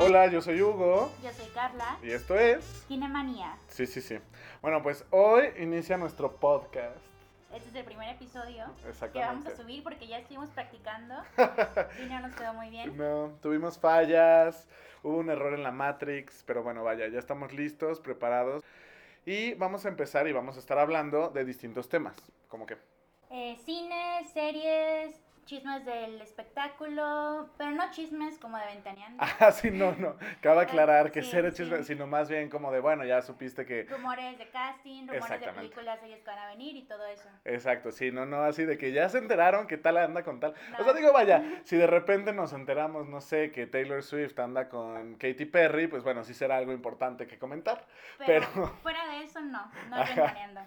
Hola, yo soy Hugo Yo soy Carla. y esto es... Cinemanía. Sí, sí, sí. Bueno, pues hoy inicia nuestro podcast. Este es el primer episodio que vamos a subir porque ya estuvimos practicando y no nos quedó muy bien. No, tuvimos fallas, hubo un error en la Matrix, pero bueno, vaya, ya estamos listos, preparados. Y vamos a empezar y vamos a estar hablando de distintos temas, como que... Eh, cine, series, chismes del espectáculo, pero no chismes como de ventaneando. Ah, sí, no, no. Cabe aclarar que Sí, cero sí. chisme, sino más bien como de, bueno, ya supiste que... Rumores de casting, rumores de películas, series que van a venir y todo eso. Exacto, sí, no, no, así de que ya se enteraron que tal anda con tal. O sea, digo, vaya, si de repente nos enteramos, no sé, que Taylor Swift anda con Katy Perry, pues bueno, sí será algo importante que comentar. Pero, Pero- fuera de eso, no, no es ventaneando.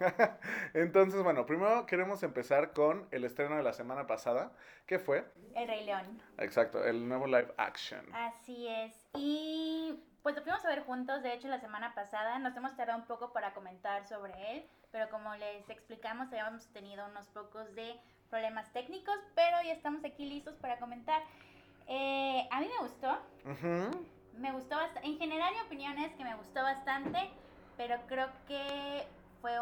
Entonces, bueno, primero queremos empezar con el estreno de la semana pasada, que fue, El Rey León. exacto, el nuevo live action. Así es. Y pues lo fuimos a ver juntos, de hecho la semana pasada nos hemos tardado un poco para comentar sobre él, pero como les explicamos habíamos tenido unos pocos de problemas técnicos, pero ya estamos aquí listos para comentar. Eh, a mí me gustó, me gustó bastante, en general mi opinión es que me gustó bastante, pero creo que fue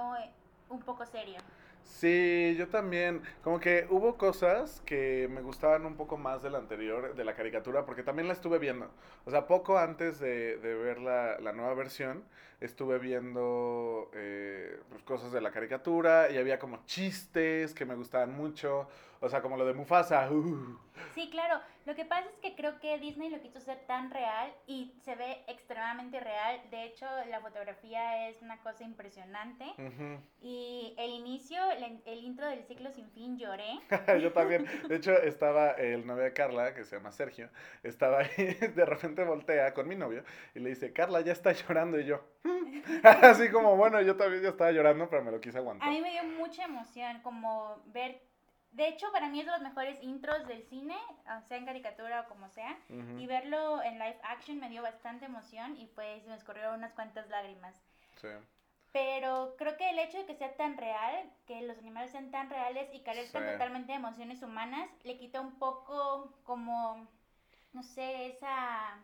un poco serio. Sí, yo también. Como que hubo cosas que me gustaban un poco más de la anterior, de la caricatura, porque también la estuve viendo. O sea, poco antes de, de ver la, la nueva versión, estuve viendo eh, pues, cosas de la caricatura y había como chistes que me gustaban mucho. O sea, como lo de Mufasa. uh. Sí, claro. Lo que pasa es que creo que Disney lo quiso ser tan real y se ve extremadamente real. De hecho, la fotografía es una cosa impresionante. Y el inicio, el, el intro del ciclo sin fin, lloré. Yo también. De hecho, estaba el novio de Carla, que se llama Sergio, estaba ahí, de repente voltea con mi novio y le dice, Carla, ya está llorando. Y yo. así como, bueno, yo también ya estaba llorando, pero me lo quise aguantar. A mí me dio mucha emoción como ver... De hecho, para mí es de los mejores intros del cine, ah, sea en caricatura o como sea. Y verlo en live action me dio bastante emoción y pues me escorrieron unas cuantas lágrimas. Sí. Pero creo que el hecho de que sea tan real, que los animales sean tan reales y carezcan Sí. totalmente de emociones humanas, le quita un poco como, no sé, esa...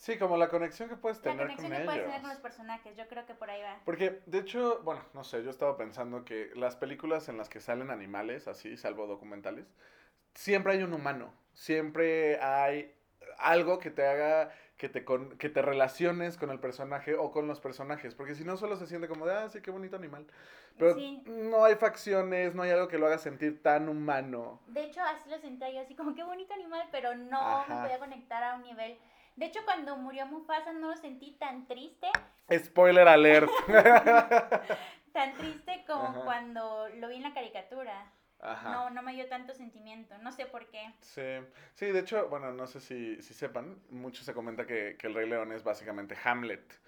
Sí, como la conexión que puedes La tener conexión con que puedes tener ellos. con los personajes, yo creo que por ahí va. Porque, de hecho, bueno, no sé, yo estaba pensando que las películas en las que salen animales, así, salvo documentales, siempre hay un humano, siempre hay algo que te haga que te, con- que te relaciones con el personaje o con los personajes, porque si no solo se siente como de, ah, sí, qué bonito animal. Pero Sí. no hay facciones, no hay algo que lo haga sentir tan humano. De hecho, así lo sentía yo, así como qué bonito animal, pero no Ajá. me podía conectar a un nivel... De hecho, cuando murió Mufasa no lo sentí tan triste, Spoiler alert. tan triste como Ajá. cuando lo vi en la caricatura. Ajá. No, no me dio tanto sentimiento, no sé por qué. Sí, sí, de hecho, bueno, no sé si, si sepan, mucho se comenta que, que el Rey León es básicamente Hamlet.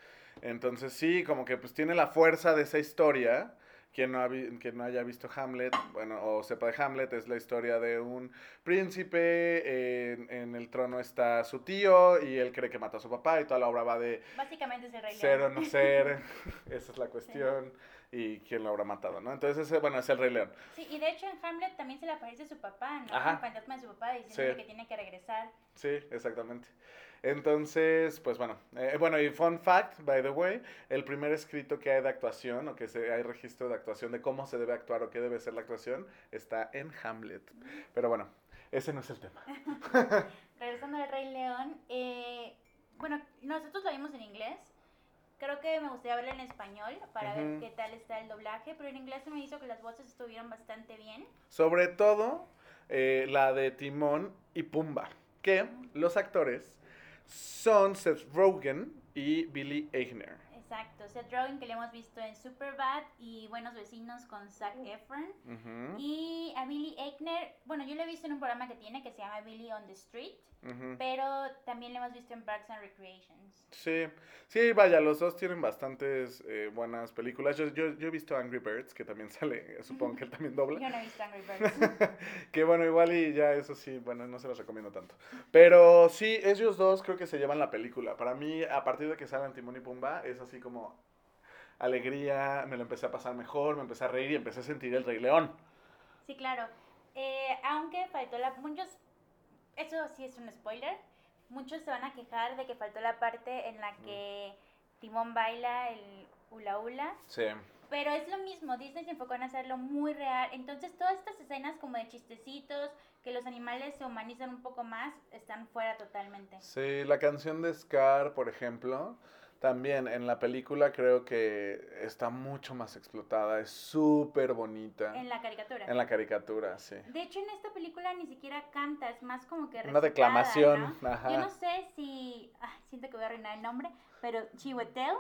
Entonces sí, como que pues tiene la fuerza de esa historia. Quien no, ha vi- quien no haya visto Hamlet, bueno, o sepa de Hamlet, es la historia de un príncipe, en, en el trono está su tío y él cree que mató a su papá y toda la obra va de Básicamente es el rey ser o León. no ser, esa es la cuestión, y quién lo habrá matado, ¿no? Entonces, ese, bueno, es el Rey León. Sí, y de hecho en Hamlet también se le aparece su papá, ¿no? Ajá. El fantasma de su papá diciendo Sí. que tiene que regresar. Sí, exactamente. Entonces, pues bueno, eh, bueno, y fun fact, by the way, el primer escrito que hay de actuación, o que se, hay registro de actuación de cómo se debe actuar o qué debe ser la actuación, está en Hamlet. Pero bueno, ese no es el tema. Regresando al Rey León, eh, bueno, nosotros lo vimos en inglés. Creo que me gustaría verlo en español para ver qué tal está el doblaje, pero en inglés se me hizo que las voces estuvieron bastante bien. Sobre todo eh, la de Timón y Pumba, que los actores son Seth Rogen y Billy Eichner. Exacto, Seth Rogen que le hemos visto en Superbad y Buenos Vecinos con Zac Efron. Ujú, Y a Billy Eichner, bueno, yo lo he visto en un programa que tiene que se llama Billy on the Street, ujú. pero también lo hemos visto en Parks and Recreations. Sí, sí, vaya, los dos tienen bastantes eh, buenas películas. Yo, yo, yo he visto Angry Birds, que también sale, supongo que él también dobla. Yo no he visto Angry Birds. que bueno, igual y ya eso sí, bueno, no se los recomiendo tanto. Pero sí, ellos dos creo que se llevan la película. Para mí, a partir de que salen Timón y Pumba, es así como alegría, me lo empecé a pasar mejor, me empecé a reír y empecé a sentir el Rey León. Sí, claro. Eh, aunque faltó la... Muchos... Eso sí es un spoiler. muchos se van a quejar de que faltó la parte en la que Timón baila el hula hula. Sí. Pero es lo mismo, Disney se enfocó en hacerlo muy real. Entonces, todas estas escenas como de chistecitos, que los animales se humanizan un poco más, están fuera totalmente. Sí, la canción de Scar, por ejemplo, también en la película creo que está mucho más explotada, es súper bonita. En la caricatura. En la caricatura, sí. De hecho, en esta película ni siquiera canta, es más como que Una declamación, ¿no? ajá. Yo no sé si, ay, siento que voy a arruinar el nombre, pero Chiwetel,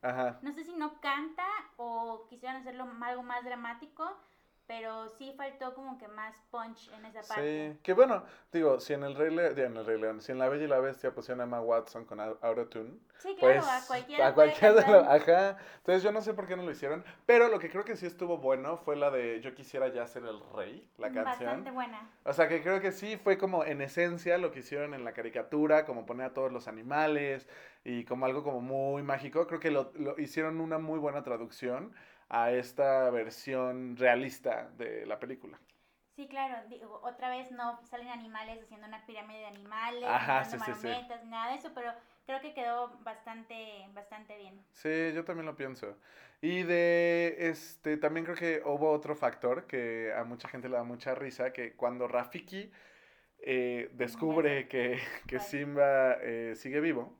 Ajá. no sé si no canta o quisieran hacerlo algo más dramático, pero sí faltó como que más punch en esa parte. Sí, que bueno, digo, si en el Rey León, en el Rey León, si en La Bella y la Bestia pusieron a Emma Watson con au- Autotune, Sí, claro, pues a cualquiera. a cualquiera de lo- ajá. Entonces yo no sé por qué no lo hicieron, pero lo que creo que sí estuvo bueno fue la de Yo quisiera ya ser el rey, la canción. Bastante buena. O sea, que creo que sí fue como en esencia lo que hicieron en la caricatura, como poner a todos los animales y como algo como muy mágico. Creo que lo, lo hicieron una muy buena traducción a esta versión realista de la película. Sí, claro, digo, otra vez no salen animales haciendo una pirámide de animales, Ajá, sí, nada de eso, pero creo que quedó bastante, bastante bien. Sí, yo también lo pienso. Y de este también creo que hubo otro factor que a mucha gente le da mucha risa, que cuando Rafiki eh, descubre que, que. Simba eh, sigue vivo,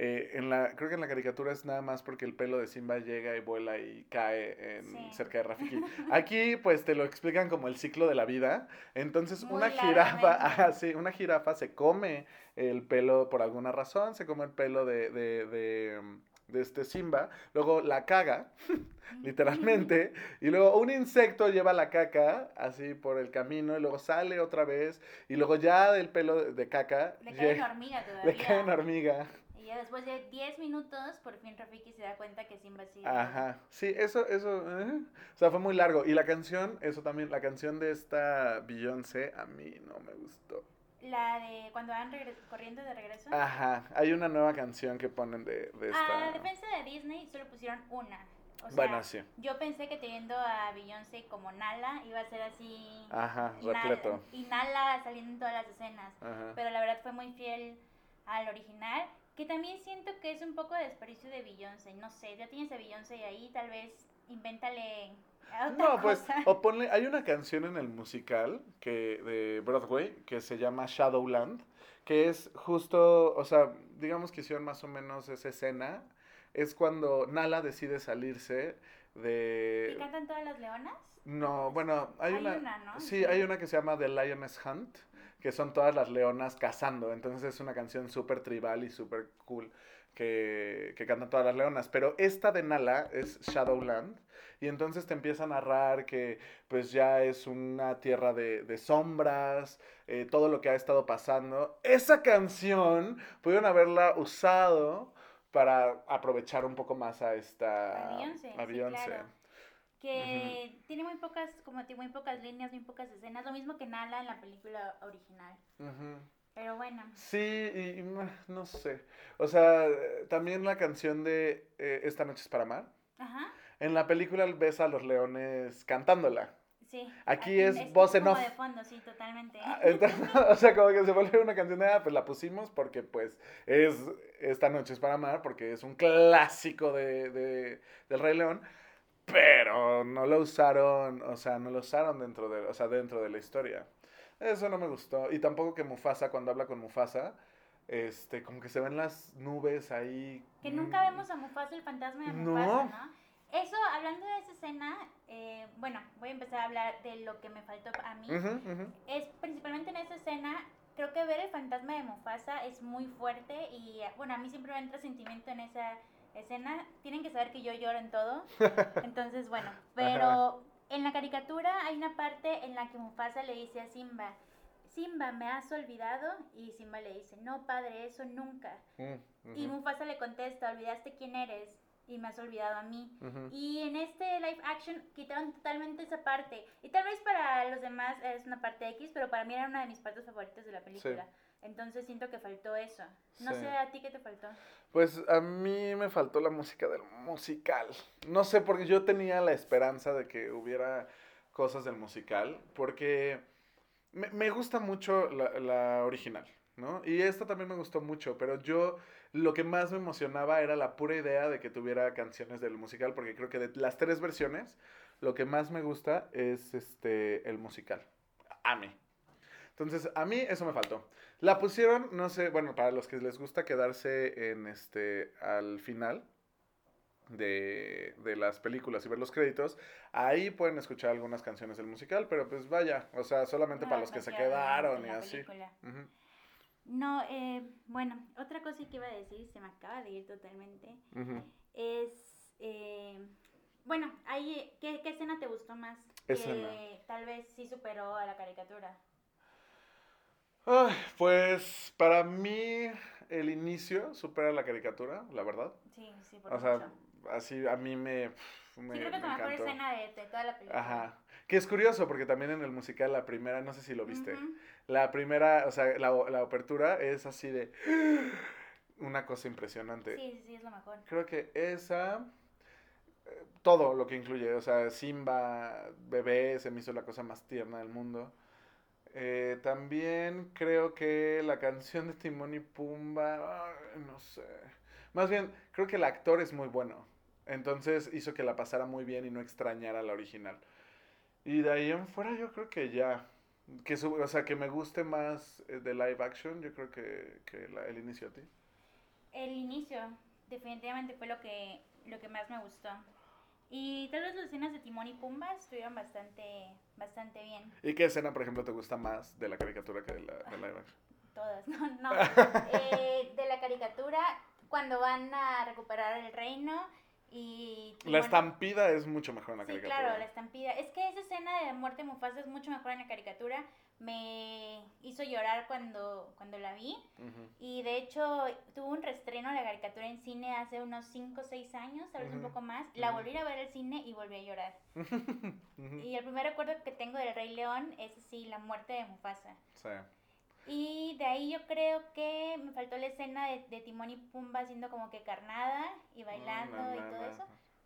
eh, en la, creo que en la caricatura es nada más porque el pelo de Simba llega y vuela y cae en, Sí. cerca de Rafiki. Aquí pues te lo explican como el ciclo de la vida. Entonces Muy una jirafa, ah, sí, una jirafa se come el pelo por alguna razón, se come el pelo de, de, de, de este Simba, luego la caga, literalmente, y luego un insecto lleva la caca así por el camino y luego sale otra vez y luego ya del pelo de, de caca Le cae una hormiga le todavía. cae una hormiga. Ya después de 10 minutos, por fin Rafiki se da cuenta que Simba sigue. Ajá, sí, eso, eso, eh, o sea, fue muy largo. Y la canción, eso también, la canción de esta Beyoncé, a mí no me gustó. La de cuando van corriendo de regreso. Ajá, hay una nueva canción que ponen de, de A esta. defensa de Disney solo pusieron una. O sea, Bueno, sí. yo pensé que teniendo a Beyoncé como Nala iba a ser así. Ajá, repleto. y Nala saliendo en todas las escenas. Ajá. Pero la verdad fue muy fiel al original. Que también siento que es un poco de desperdicio de Beyoncé. No sé, ya tienes a Beyoncé ahí, tal vez invéntale a otra No, pues, cosa. o ponle, hay una canción en el musical que de Broadway que se llama Shadowland, que es justo, o sea, digamos que hicieron más o menos esa escena, es cuando Nala decide salirse ¿Y de... cantan todas las leonas? No, bueno, hay, Hay una... una, ¿no? Sí, hay una que se llama The Lioness Hunt, que son todas las leonas cazando, entonces es una canción súper tribal y súper cool que, que cantan todas las leonas, pero esta de Nala es Shadowland, y entonces te empieza a narrar que pues ya es una tierra de, de sombras, eh, todo lo que ha estado pasando. Esa canción pudieron haberla usado para aprovechar un poco más a esta... A Beyoncé, a sí, Beyoncé. claro. Que tiene muy pocas, como tiene muy pocas líneas, muy pocas escenas, lo mismo que Nala en la película original. Pero bueno, Sí, y, y, no sé. O sea, también la canción de eh, Esta noche es para amar. ajá, En la película ves a los leones cantándola. sí. Aquí es como voz en off. de fondo, sí, totalmente. Ah, entonces, o sea, como que se vuelve una canción de, ah, pues la pusimos porque pues es Esta noche es para amar, porque es un clásico de, de- del Rey León. Pero no lo usaron, o sea, no lo usaron dentro de, o sea, dentro de la historia. Eso no me gustó. Y tampoco que Mufasa, cuando habla con Mufasa, este, como que se ven las nubes ahí. Que nunca mm, vemos a Mufasa, el fantasma de. Mufasa, ¿no? Eso, hablando de esa escena, eh, bueno, voy a empezar a hablar de lo que me faltó a mí. Es principalmente en esa escena, creo que ver el fantasma de Mufasa es muy fuerte y, bueno, a mí siempre me entra sentimiento en esa escena. Tienen que saber que yo lloro en todo, entonces, bueno, pero en la caricatura hay una parte en la que Mufasa le dice a Simba, Simba, ¿me has olvidado? Y Simba le dice, no, padre, eso nunca. Mm, Y Mufasa le contesta, olvidaste quién eres y me has olvidado a mí. Y en este live action quitaron totalmente esa parte. Y tal vez para los demás es una parte X, pero para mí era una de mis partes favoritas de la película. Entonces siento que faltó eso. No Sí. sé a ti qué te faltó. Pues a mí me faltó la música del musical. No sé, porque yo tenía la esperanza de que hubiera cosas del musical, porque me, me gusta mucho la, la original. ¿no? Y esto también me gustó mucho, pero yo lo que más me emocionaba era la pura idea de que tuviera canciones del musical, porque creo que de las tres versiones, lo que más me gusta es este el musical. A mí. Entonces, a mí eso me faltó. La pusieron, no sé, bueno, para los que les gusta quedarse en este al final de, de las películas y ver los créditos, ahí pueden escuchar algunas canciones del musical, pero pues vaya, o sea, solamente No, para los que se demasiado quedaron y así. No, eh, bueno, otra cosa que iba a decir, se me acaba de ir totalmente, es, eh, bueno, ahí, ¿qué, ¿qué escena te gustó más? Escena. Que tal vez sí superó a la caricatura. Ay, pues para mí el inicio supera la caricatura, la verdad. Sí, sí, por O sea, así a mí me, me, Sí, creo que la mejor escena de, de toda la película. Ajá. Que es curioso porque también en el musical la primera, no sé si lo viste, la primera, o sea, la, la apertura es así de una cosa impresionante. Sí, sí, sí, es lo mejor. Creo que esa, eh, todo lo que incluye, o sea, Simba, bebé, se me hizo la cosa más tierna del mundo. Eh, también creo que la canción de Timón y Pumba, no sé. Más bien, creo que el actor es muy bueno. Entonces hizo que la pasara muy bien y no extrañara la original. Y de ahí en fuera yo creo que ya. Que su- o sea, que me guste más eh, de live action, yo creo que, que la- el inicio a ti. El inicio definitivamente fue lo que, lo que más me gustó. Y las escenas de Timón y Pumba estuvieron bastante, bastante bien. ¿Y qué escena, por ejemplo, te gusta más de la caricatura que de la de live action? Todas, no, no. Eh, de la caricatura, cuando van a recuperar el reino y... La estampida es mucho mejor en la Sí, caricatura. claro, la estampida. Es que esa escena de la muerte de Mufasa es mucho mejor en la caricatura. Me hizo llorar cuando, cuando la vi. Y de hecho, tuvo un reestreno la caricatura en cine hace unos 5 o 6 años, tal vez un poco más. La volví a ver al cine y volví a llorar. Y el primer recuerdo que tengo del Rey León es sí, la muerte de Mufasa. Sí. Y de ahí yo creo que me faltó la escena de, de Timón y Pumba haciendo como que carnada y bailando y todo eso.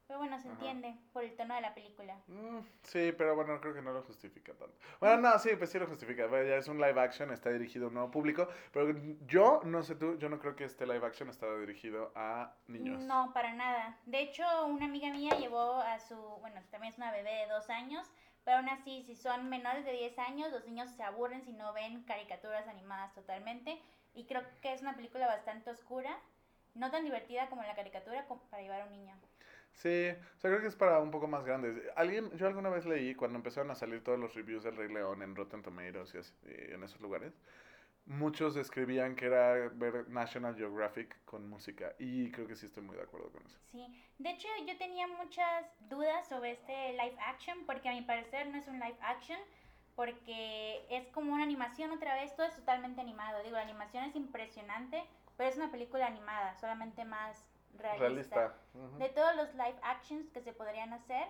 Pero bueno, se Ajá. entiende por el tono de la película. Mm, sí, pero bueno, creo que no lo justifica tanto. Bueno, no, sí, pues sí lo justifica. Bueno, Ya es un live action, está dirigido a un nuevo público. Pero yo, no sé tú, yo no creo que este live action estaba dirigido a niños. No, para nada. De hecho, una amiga mía llevó a su, bueno, también es una bebé de dos años, pero aún así, si son menores de 10 años, los niños se aburren si no ven caricaturas animadas totalmente. Y creo que es una película bastante oscura, no tan divertida como la caricatura para llevar a un niño. Sí, o sea, creo que es para un poco más grandes. Alguien, yo alguna vez leí cuando empezaron a salir todos los reviews del Rey León en Rotten Tomatoes y, así, y en esos lugares, muchos describían que era ver National Geographic con música y creo que sí estoy muy de acuerdo con eso. Sí, de hecho yo tenía muchas dudas sobre este live action porque a mi parecer no es un live action porque es como una animación otra vez, todo es totalmente animado. Digo, la animación es impresionante, pero es una película animada, solamente más realista. Realista. ujú. De todos los live actions que se podrían hacer,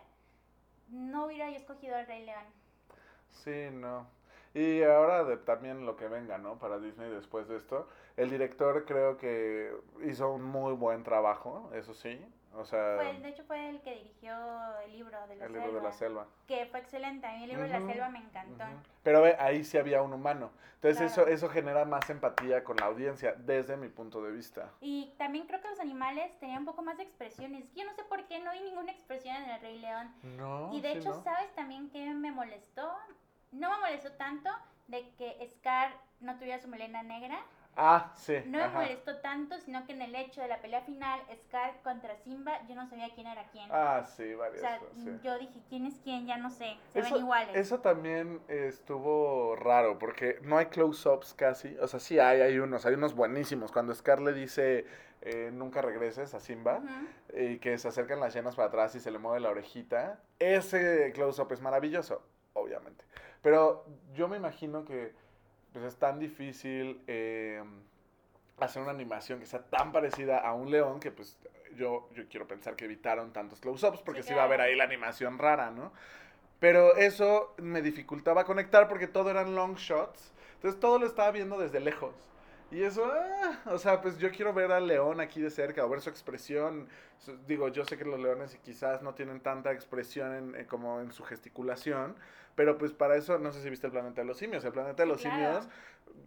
no hubiera yo escogido al Rey León. Sí, no. Y ahora de, también lo que venga, ¿no? Para Disney después de esto. El director creo que hizo un muy buen trabajo, eso sí. O sea, Fue, de hecho fue el que dirigió el libro de la, el selva, libro de la selva. que fue excelente. A mí el libro de la selva me encantó. Ujú. Pero ve, ahí sí había un humano. Entonces Claro. eso, eso genera más empatía con la audiencia, desde mi punto de vista. Y también creo que los animales tenían un poco más de expresiones. Yo no sé por qué no vi ninguna expresión en el Rey León. No. y de sí, hecho, ¿no? ¿sabes también qué me molestó? No me molestó tanto de que Scar no tuviera su melena negra. Ah, sí. No me ajá. molestó tanto, sino que en el hecho de la pelea final, Scar contra Simba, yo no sabía quién era quién. Ah, sí, o varias. sea, sí. yo dije, ¿quién es quién? Ya no sé. Se Eso, ven iguales. eso también estuvo raro, porque no hay close-ups casi. O sea, sí hay, hay unos, hay unos buenísimos. Cuando Scar le dice eh, nunca regreses a Simba, y que se acercan las llenas para atrás y se le mueve la orejita, ese close-up es maravilloso, obviamente. Pero yo me imagino que pues, es tan difícil eh, hacer una animación que sea tan parecida a un león que pues yo, yo quiero pensar que evitaron tantos close-ups porque Sí, sí va a haber claro. ahí la animación rara, ¿no? Pero eso me dificultaba conectar porque todo eran long shots. Entonces todo lo estaba viendo desde lejos. Y eso, ah, o sea, pues yo quiero ver al león aquí de cerca o ver su expresión. Su- Digo, yo sé que los leones quizás no tienen tanta expresión en- eh, como en su gesticulación, pero pues para eso, no sé si viste el planeta de los simios. El planeta de los Claro. simios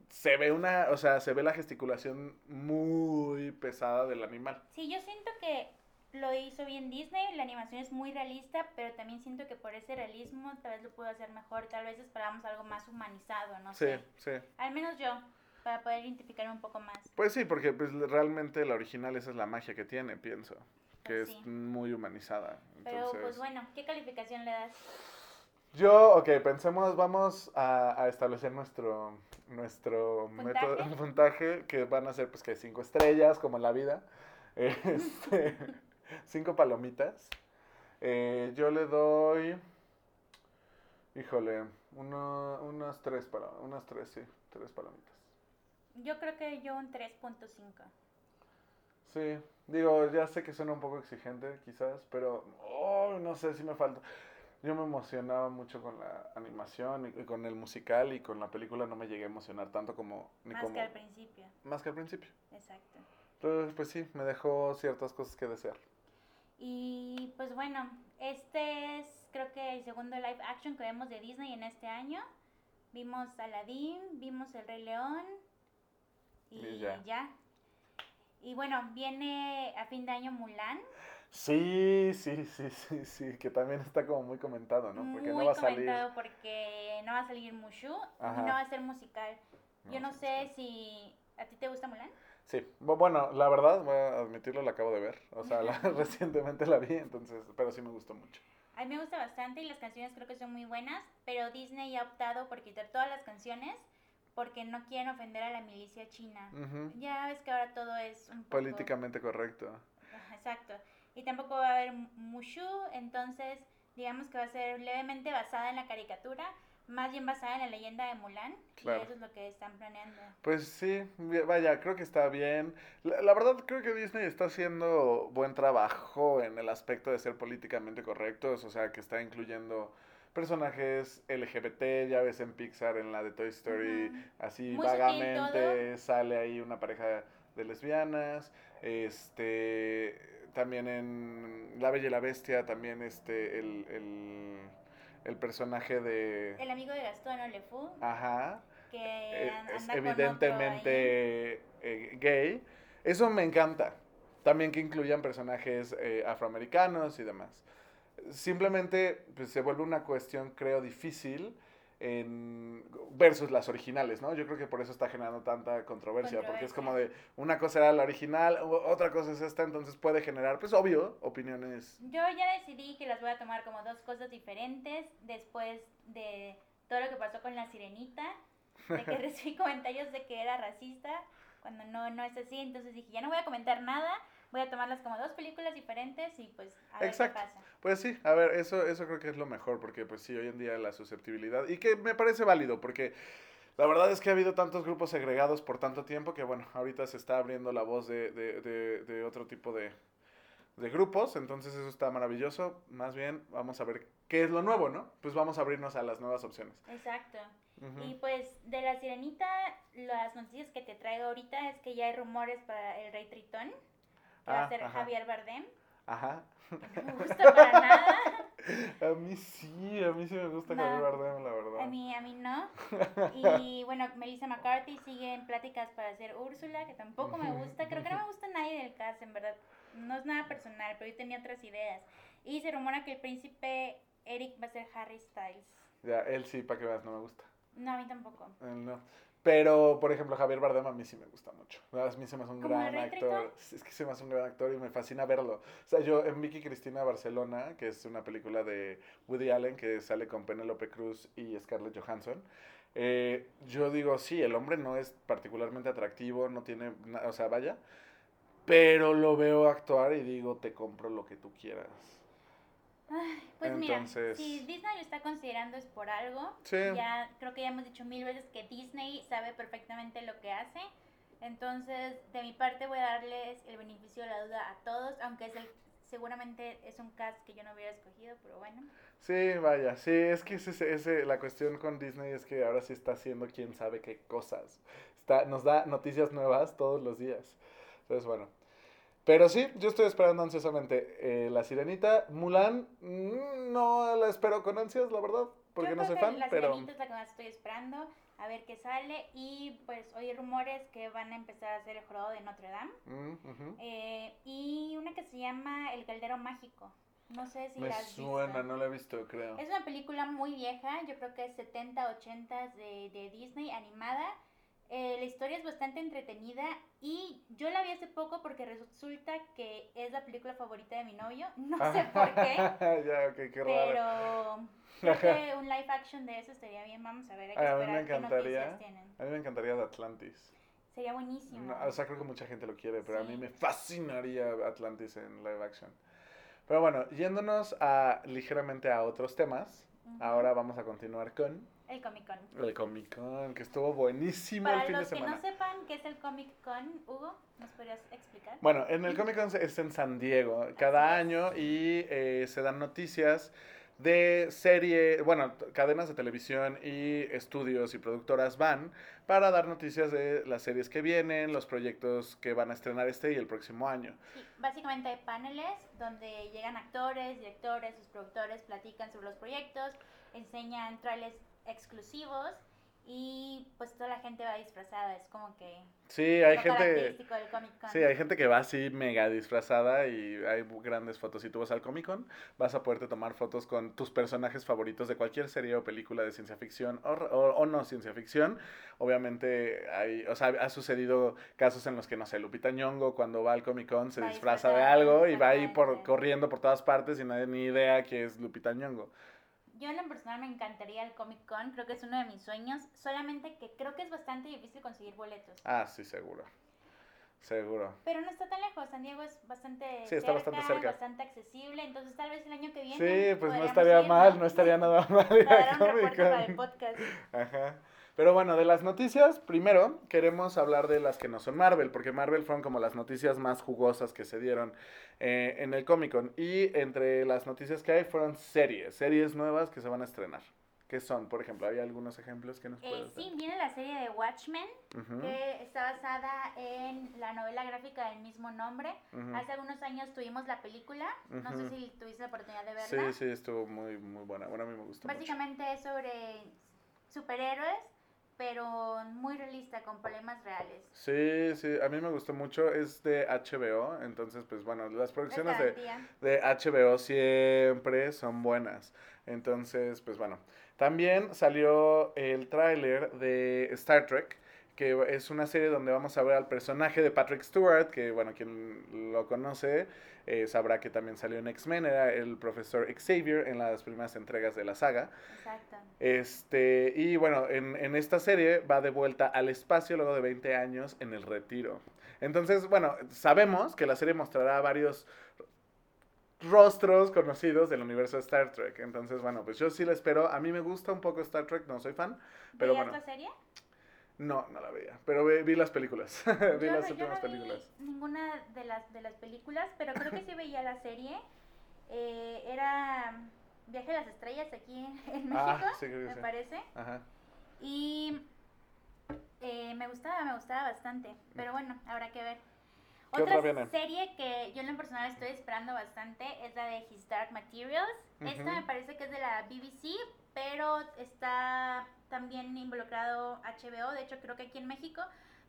se ve una, o sea, se ve la gesticulación muy pesada del animal. Sí, yo siento que lo hizo bien Disney, la animación es muy realista, pero también siento que por ese realismo tal vez lo pudo hacer mejor, tal vez esperábamos algo más humanizado, no Sí, sé. sí. Al menos yo, para poder identificarme un poco más. Pues sí, porque pues realmente la original esa es la magia que tiene, pienso, que Pues es muy humanizada. Pero pues bueno, ¿qué calificación le das? Yo, ok, pensemos, vamos a, a establecer nuestro, nuestro ¿Puntaje? método de puntaje, que van a ser pues que cinco estrellas, como en la vida, este, cinco palomitas. Eh, yo le doy, híjole, uno, unas tres, palo- unas tres, sí, tres palomitas. Yo creo que yo un 3.5. Sí, digo, ya sé que suena un poco exigente quizás, pero oh, no sé si me falta. Yo me emocionaba mucho con la animación y, y con el musical y con la película no me llegué a emocionar tanto como ni Más como que al principio, más que al principio. exacto. Entonces, pues sí, me dejó ciertas cosas que desear. Y pues bueno, este es creo que el segundo live action que vemos de Disney en este año. Vimos Aladdin, vimos El Rey León y, Y ya. ya. Y bueno, viene a fin de año Mulan. Sí, sí, sí, sí, sí, que también está como muy comentado, ¿no? Porque muy no va a salir. comentado porque no va a salir Mushu Ajá. y no va a ser musical. Yo no sé si a ti te gusta Mulan. Sí, bu- bueno, la verdad, voy a admitirlo, la acabo de ver. O sea, la- recientemente la vi, entonces, pero sí me gustó mucho. A mí me gusta bastante y las canciones creo que son muy buenas, pero Disney ha optado por quitar todas las canciones porque no quieren ofender a la milicia china. Ya ves que ahora todo es un poco... Políticamente correcto. Exacto. Y tampoco va a haber Mushu, entonces digamos que va a ser levemente basada en la caricatura, más bien basada en la leyenda de Mulan, Claro. y eso es lo que están planeando. Pues sí, vaya, creo que está bien. La, la verdad creo que Disney está haciendo buen trabajo en el aspecto de ser políticamente correctos, o sea, que está incluyendo personajes LGBT, ya ves en Pixar, en la de Toy Story, así Muy vagamente sale ahí una pareja de lesbianas, este, también en La Bella y la Bestia, también este, el, el, el personaje de... El amigo de Gastón Olefu, Ajá que eh, es con evidentemente eh, gay. Eso me encanta. También que incluyan personajes eh, afroamericanos y demás. Simplemente pues, se vuelve una cuestión, creo, difícil en, versus las originales, ¿no? Yo creo que por eso está generando tanta controversia, porque es como de una cosa era la original, otra cosa es esta, entonces puede generar, pues obvio, opiniones. Yo ya decidí que las voy a tomar como dos cosas diferentes después de todo lo que pasó con la sirenita, de que recibí comentarios de que era racista, cuando no, no es así, entonces dije, ya no voy a comentar nada, voy a tomarlas como dos películas diferentes y pues a ver Exacto. qué pasa. Pues sí, a ver, eso, eso creo que es lo mejor, porque pues sí, hoy en día la susceptibilidad, y que me parece válido, porque la verdad es que ha habido tantos grupos segregados por tanto tiempo que bueno, ahorita se está abriendo la voz de, de, de, de otro tipo de, de grupos, entonces eso está maravilloso, más bien vamos a ver qué es lo nuevo, ¿no? Pues vamos a abrirnos a las nuevas opciones. Exacto. Y pues de la sirenita, las noticias que te traigo ahorita es que ya hay rumores para el Rey Tritón, que va Ah, a ser ajá. Javier Bardem, Ajá. que no me gusta para nada. A mí sí, a mí sí me gusta No. Javier Bardem, la verdad. A mí, a mí no. Y bueno, Melissa McCarthy sigue en pláticas para ser Úrsula, que tampoco me gusta. Creo que no me gusta nadie del cast, en verdad. No es nada personal, pero yo tenía otras ideas. Y se rumora que el príncipe Eric va a ser Harry Styles. Ya, él sí, para que veas, no me gusta. No, a mí tampoco. Él no. Pero, por ejemplo, Javier Bardem a mí sí me gusta mucho. A mí se me hace un ¿Como el gran actor. Es que se me hace un gran actor y me fascina verlo. O sea, yo en Vicky Cristina Barcelona, que es una película de Woody Allen que sale con Penélope Cruz y Scarlett Johansson, eh, yo digo, sí, el hombre no es particularmente atractivo, no tiene, o sea, vaya, pero lo veo actuar y digo, te compro lo que tú quieras. Ay, pues Entonces- mira, si Disney lo está considerando es por algo. Sí. Ya creo que ya hemos dicho mil veces que Disney sabe perfectamente lo que hace. Entonces, de mi parte voy a darles el beneficio de la duda a todos, aunque es el, seguramente es un cast que yo no hubiera escogido, pero bueno. Sí, vaya, sí, es que ese, ese- la cuestión con Disney es que ahora sí está haciendo quién sabe qué cosas. está, nos da noticias nuevas todos los días. Entonces, bueno. Pero sí, yo estoy esperando ansiosamente eh, La Sirenita. Mulan, mm, no la espero con ansias, la verdad, porque Yo no soy fan, La pero... Sirenita es la que más estoy esperando, a ver qué sale. Y pues oí rumores que van a empezar a hacer el jorobado de Notre Dame. Mm. Eh, y una que se llama El Caldero Mágico. No sé si Me la has suena, visto. no la he visto, creo. Es una película muy vieja, yo creo que es 70, 80 de, de Disney, animada. Eh, la historia es bastante entretenida y yo la vi hace poco porque resulta que es la película favorita de mi novio. No sé por qué, ya, ok, qué raro. pero creo que un live action de eso estaría bien. Vamos a ver, hay que Ay, a mí me qué encantaría. tienen. A mí me encantaría de Atlantis. Sería buenísimo. No, o sea, creo que mucha gente lo quiere, pero a mí me fascinaría Atlantis en live action. Pero bueno, yéndonos a ligeramente a otros temas, ahora vamos a continuar con El Comic Con. el Comic Con, que estuvo buenísimo Para el fin de los que semana. no sepan qué es el Comic Con, Hugo, ¿nos podrías explicar? Bueno, en el Comic Con es en San Diego cada Así es. año y eh, se dan noticias de serie, bueno, cadenas de televisión y estudios y productoras van para dar noticias de las series que vienen, los proyectos que van a estrenar este y el próximo año. Sí, básicamente hay paneles donde llegan actores, directores, sus productores, platican sobre los proyectos, enseñan trailers exclusivos y pues toda la gente va disfrazada, es como que Sí, hay gente, característico del Comic Con. sí, hay gente que va así mega disfrazada y hay grandes fotos. Si tú vas al Comic Con, vas a poderte tomar fotos con tus personajes favoritos de cualquier serie o película de ciencia ficción o, o- o no ciencia ficción. Obviamente hay, o sea, ha sucedido casos en los que, no sé, Lupita Nyong'o cuando va al Comic Con se Va disfraza de algo y va ahí por, corriendo por todas partes y nadie ni idea que es Lupita Nyong'o. Yo en lo personal me encantaría el Comic Con, creo que es uno de mis sueños, solamente que creo que es bastante difícil conseguir boletos. Ah, sí, seguro. Seguro. Pero no está tan lejos, San Diego es bastante Sí, está bastante cerca. bastante accesible, entonces tal vez el año que viene Sí, pues no estaría ir, mal, no estaría nada mal ir Para al dar un reporte para el podcast. Ajá. Pero bueno, de las noticias, primero queremos hablar de las que no son Marvel, porque Marvel fueron como las noticias más jugosas que se dieron eh, en el Comic Con. Y entre las noticias que hay fueron series, series nuevas que se van a estrenar. ¿Qué son? Por ejemplo, ¿hay algunos ejemplos que nos Eh, puedes sí, viene la serie de Watchmen, dar? Ujú, que está basada en la novela gráfica del mismo nombre. ujú. Hace algunos años tuvimos la película, no sé si tuviste la oportunidad de verla. Sí, sí, estuvo muy, muy buena. Bueno, a mí me gustó mucho. Básicamente es sobre superhéroes, pero muy realista, con problemas reales. Sí, sí, a mí me gustó mucho. Es de HBO, entonces, pues bueno, las Es producciones de, de HBO siempre son buenas. Entonces, pues bueno. También salió el tráiler de Star Trek, que es una serie donde vamos a ver al personaje de Patrick Stewart, que bueno, quien lo conoce eh, sabrá que también salió en X-Men, era el profesor Xavier en las primeras entregas de la saga. Exacto. Este, y bueno, en, en esta serie va de vuelta al espacio luego de 20 años en el retiro. Entonces, bueno, sabemos que la serie mostrará varios rostros conocidos del universo de Star Trek. Entonces, bueno, pues yo sí la espero. A mí me gusta un poco Star Trek, no soy fan, pero ¿Veías bueno. la serie? No, no la veía, pero vi, vi las películas. vi yo, las no, yo últimas no vi películas. ninguna de las, de las películas, pero creo que sí veía la serie. Eh, era Viaje a las Estrellas aquí en México, Ah, sí, me sí. parece. Ajá. Y eh, me gustaba, me gustaba bastante. Pero bueno, habrá que ver. ¿Qué Otra serie que yo en lo personal estoy esperando bastante es la de His Dark Materials. Esta me parece que es de la BBC, pero está también involucrado HBO. De hecho, creo que aquí en México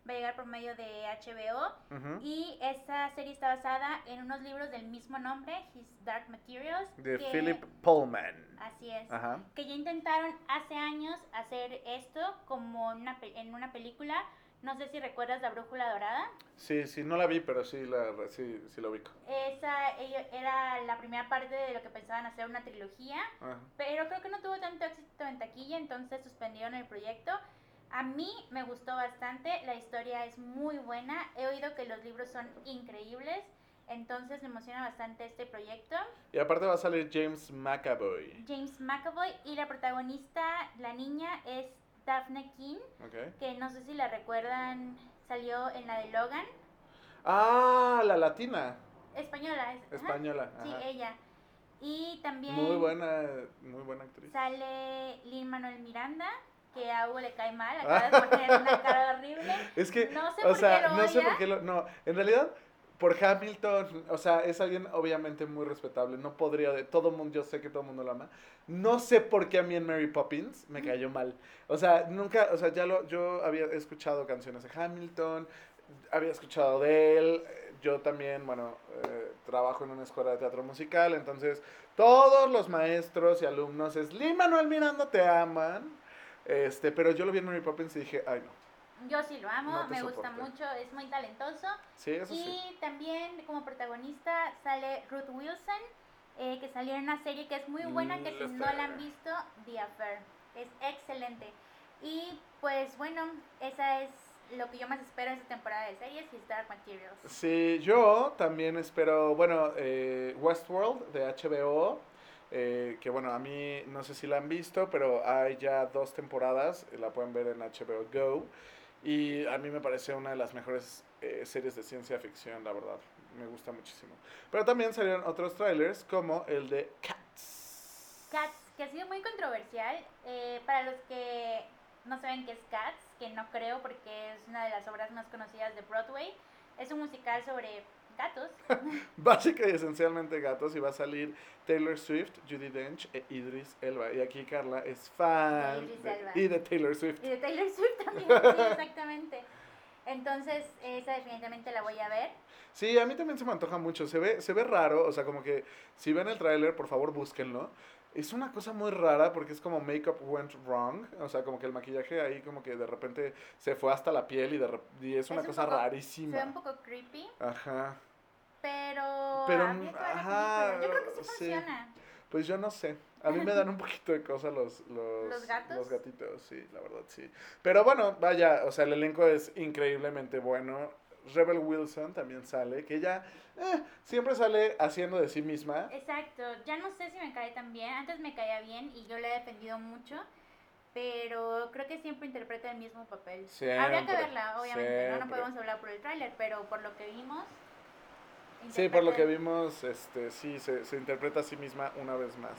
va a llegar por medio de HBO. Y esta serie está basada en unos libros del mismo nombre, His Dark Materials. De que- Philip Pullman. Así es. Ajá. Que ya intentaron hace años hacer esto como una, en una película. No sé si recuerdas La Brújula Dorada. Sí, sí, no la vi, pero sí, la, sí, sí lo ubico. Esa era la primera parte de lo que pensaban hacer una trilogía. Ajá. Pero creo que no tuvo tanto éxito en taquilla, entonces suspendieron el proyecto. A mí me gustó bastante, la historia es muy buena. He oído que los libros son increíbles, entonces me emociona bastante este proyecto. Y aparte va a salir James McAvoy. James McAvoy y la protagonista, la niña, es Daphne King, que no sé si la recuerdan, salió en la de Logan. Ah, la latina. Española, es, ajá. Española. Sí, ajá. ella. Y también Muy buena, muy buena actriz. sale Lin Manuel Miranda, que a Hugo le cae mal, acabas de poner una cara horrible. Es que, No sé o por sea, qué lo no sé por qué lo... No, en realidad, por Hamilton, o sea, es alguien obviamente muy respetable, no podría, de todo mundo, yo sé que todo el mundo lo ama. No sé por qué a mí en Mary Poppins me cayó mal. O sea, nunca, o sea, ya lo, yo había escuchado canciones de Hamilton, había escuchado de él, yo también, bueno, eh, trabajo en una escuela de teatro musical, entonces todos los maestros y alumnos es, Lin Manuel Miranda te aman, este, pero yo lo vi en Mary Poppins y dije, ay no, Yo sí lo amo, No me gusta soporto. mucho, es muy talentoso. sí, eso y sí. también como protagonista sale Ruth Wilson, eh, que salió en una serie que es muy buena, que si Mm, no la han visto, The Affair. Es excelente. Y pues bueno, esa es lo que yo más espero en esta temporada de series y Dark Materials. Sí, yo también espero, bueno, eh, Westworld de HBO, eh, que bueno, a mí no sé si la han visto, pero hay ya dos temporadas, la pueden ver en HBO Go, y a mí me parece una de las mejores eh, series de ciencia ficción, la verdad, me gusta muchísimo. Pero también salieron otros trailers como el de Cats. Cats, que ha sido muy controversial. eh, para los que no saben qué es Cats, que no creo porque es una de las obras más conocidas de Broadway, es un musical sobre gatos. Básica y esencialmente gatos y va a salir Taylor Swift, Judy Dench e Idris Elba. Y aquí Carla es fan De Idris de- Elba. y de Taylor Swift. Y de Taylor Swift también, sí, exactamente. Entonces, esa definitivamente la voy a ver. Sí, a mí también se me antoja mucho. Se ve, se ve raro, o sea, como que si ven el tráiler, por favor búsquenlo. Es una cosa muy rara porque es como makeup went wrong, o sea, como que el maquillaje ahí como que de repente se fue hasta la piel y, de y es una Es un cosa poco- Se rarísima. ve un poco creepy, Ajá. Pero, Pero, la ajá. Yo creo que sí sí. funciona. Pues yo no sé. A mí me dan un poquito de cosa los, los, ¿Los gatos? los gatitos, sí, la verdad, sí. Pero bueno, vaya, o sea, el elenco es increíblemente bueno. Rebel Wilson también sale, que ella eh, siempre sale haciendo de sí misma. Exacto, ya no sé si me cae tan bien. Antes me caía bien y yo le he defendido mucho, pero creo que siempre interpreta el mismo papel. Habría que Siempre, verla, obviamente, ¿no? No siempre. podemos hablar por el tráiler, pero por lo que vimos. Sí, por lo que vimos, este, sí, se, se interpreta a sí misma una vez más.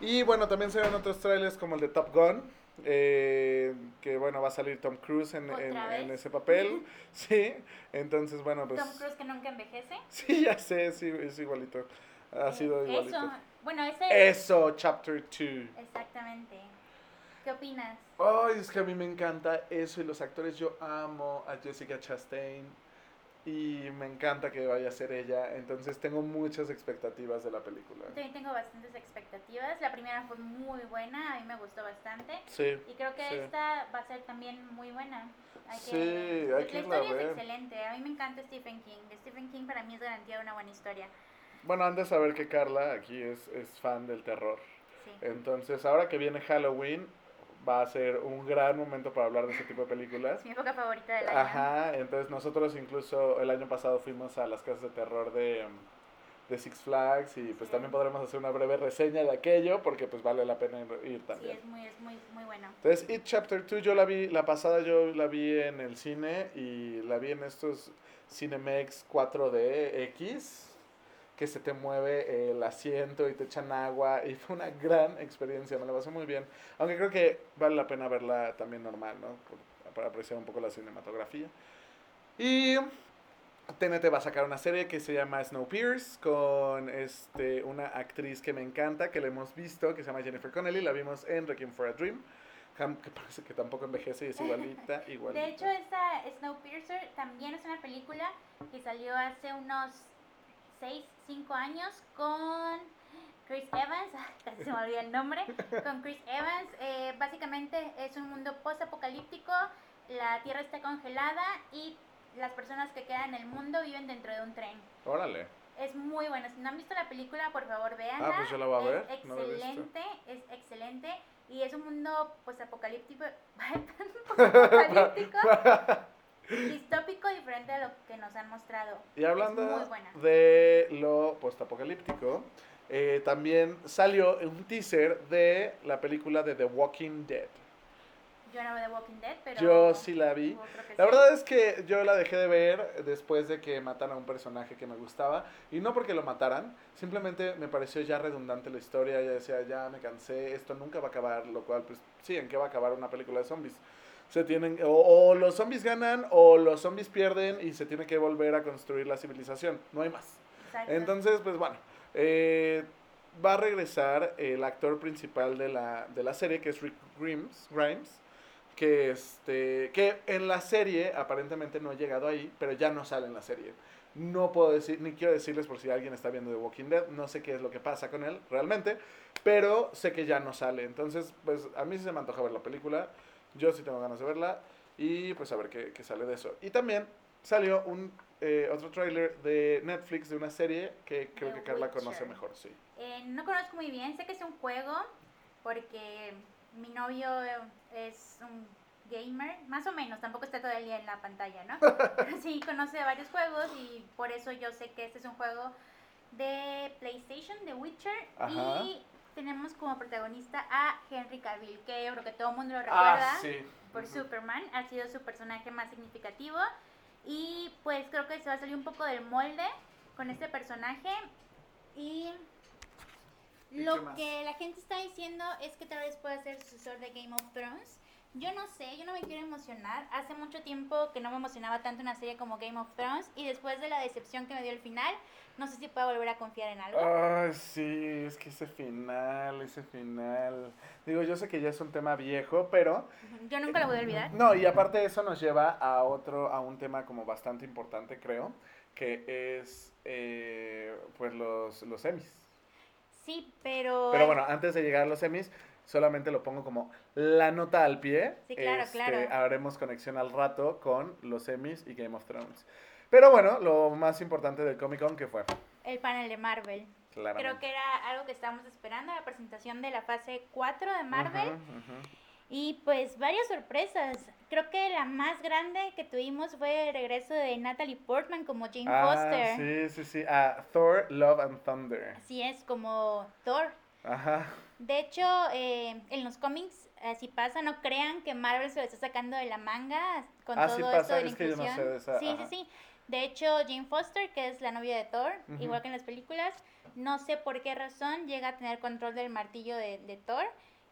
Y bueno, también se ven otros trailers como el de Top Gun, eh, que bueno, va a salir Tom Cruise en, ¿Otra en- en ese papel, sí, entonces bueno, pues... Tom Cruise que nunca envejece. Sí, ya sé, sí, es igualito, ha Eh, sido igualito. Eso, bueno, ese. Eso, Chapter 2. Exactamente. ¿Qué opinas? Ay, es que a mí me encanta eso y los actores, yo amo a Jessica Chastain y me encanta que vaya a ser ella, entonces tengo muchas expectativas de la película. Yo también tengo bastantes expectativas. La primera fue muy buena, a mí me gustó bastante. Sí. Y creo que Sí. esta va a ser también muy buena. Hay que- Sí, la hay que historia es excelente. A mí me encanta Stephen King. Stephen King para mí es garantía de una buena historia. Bueno, han de saber que Carla aquí es, es fan del terror. Sí. Entonces, ahora que viene Halloween, va a ser un gran momento para hablar de ese tipo de películas. Es mi época favorita del año. Ajá, entonces nosotros incluso el año pasado fuimos a las casas de terror de, de Six Flags y pues Sí. también podremos hacer una breve reseña de aquello porque pues vale la pena ir- ir Sí, también. es muy, es muy, muy bueno. Entonces, It Chapter 2 yo la vi, la pasada yo la vi en el cine y la vi en estos Cinemex 4DX que se te mueve el asiento y te echan agua y fue una gran experiencia, me la pasé muy bien. Aunque creo que vale la pena verla también normal, ¿no? Para apreciar un poco la cinematografía. Y TNT va a sacar una serie que se llama Snowpiercer con este, una actriz que me encanta, que la hemos visto, que se llama Jennifer Connelly, la vimos en Requiem for a Dream, que parece que tampoco envejece y es igualita, igualita. De hecho, esta Snowpiercer también es una película que salió hace unos 6, 5 años con Chris Evans, casi se me olvida el nombre, con Chris Evans. Eh, básicamente es un mundo post-apocalíptico, la Tierra está congelada y las personas que quedan en el mundo viven dentro de un tren. Órale. Es muy buena. Si no han visto la película, por favor, véanla. Ah, pues yo la voy a ver, Es no excelente, es excelente. Y es un mundo pues apocalíptico, apocalíptico, distópico, diferente a lo que nos han mostrado. Y hablando de lo postapocalíptico, eh, también salió un teaser de la película de The Walking Dead. Yo no veo The Walking Dead, pero... Yo sí la vi. La sí. verdad es que yo la dejé de ver después de que mataran a un personaje que me gustaba. Y no porque lo mataran, simplemente me pareció ya redundante la historia. Ya decía, ya me cansé, esto nunca va a acabar. Lo cual, pues sí, ¿en qué va a acabar una película de zombies? Se tienen, o, o los zombies ganan o los zombies pierden y se tiene que volver a construir la civilización. No hay más. Exacto. Entonces, pues bueno, eh, va a regresar el actor principal de la, de la serie, que es Rick Grimes, Grimes que, este, que en la serie aparentemente no ha llegado ahí, pero ya no sale en la serie. No puedo decir, ni quiero decirles por si alguien está viendo The Walking Dead, no sé qué es lo que pasa con él realmente, pero sé que ya no sale. Entonces, pues a mí sí se me antoja ver la película, yo sí tengo ganas de verla y pues a ver qué, qué sale de eso. Y también salió un eh, otro tráiler de Netflix de una serie que creo The que Carla Witcher. conoce mejor, sí. Eh, no conozco muy bien, sé que es un juego porque mi novio es un gamer, más o menos, tampoco está todo el día en la pantalla, ¿no? Pero sí conoce varios juegos y por eso yo sé que este es un juego de PlayStation, de Witcher, Ajá. y tenemos como protagonista a Henry Cavill, que yo creo que todo el mundo lo recuerda Ah, sí. por. Superman, ha sido su personaje más significativo y pues creo que se va a salir un poco del molde con este personaje y ¿Y qué lo que la gente está diciendo es que tal vez pueda ser sucesor de Game of Thrones. Yo no sé, yo no me quiero emocionar. Hace mucho tiempo que no me emocionaba tanto una serie como Game of Thrones y después de la decepción que me dio el final, no sé si puedo volver a confiar en algo. Ay, sí, es que ese final, ese final. Digo, yo sé que ya es un tema viejo, pero Yo nunca lo voy a olvidar. no, y aparte eso nos lleva a otro, a un tema como bastante importante, creo, que es eh, pues los, los Emmys. Sí, pero... Pero bueno, antes de llegar a los Emmys, solamente lo pongo como la nota al pie. Sí, claro, Este, claro. Haremos conexión al rato con los Emmys y Game of Thrones. Pero bueno, lo más importante del Comic Con que fue, El panel de Marvel. claramente. Creo que era algo que estábamos esperando, la presentación de la fase 4 de Marvel. Ujú, ujú. Y pues varias sorpresas. Creo que la más grande que tuvimos fue el regreso de Natalie Portman como Jane Ah, Foster. sí, sí, sí. Ah, Thor, Love and Thunder. Así es, como Thor. Ajá. De hecho, eh, en los cómics así pasa, no crean que Marvel se lo está sacando de la manga con Ah, todo sí esto de la es que yo no sé inclusión. de esa, sí, ajá. sí, sí. De hecho, Jane Foster, que es la novia de Thor, igual que en las películas, no sé por qué razón llega a tener control del martillo de, de Thor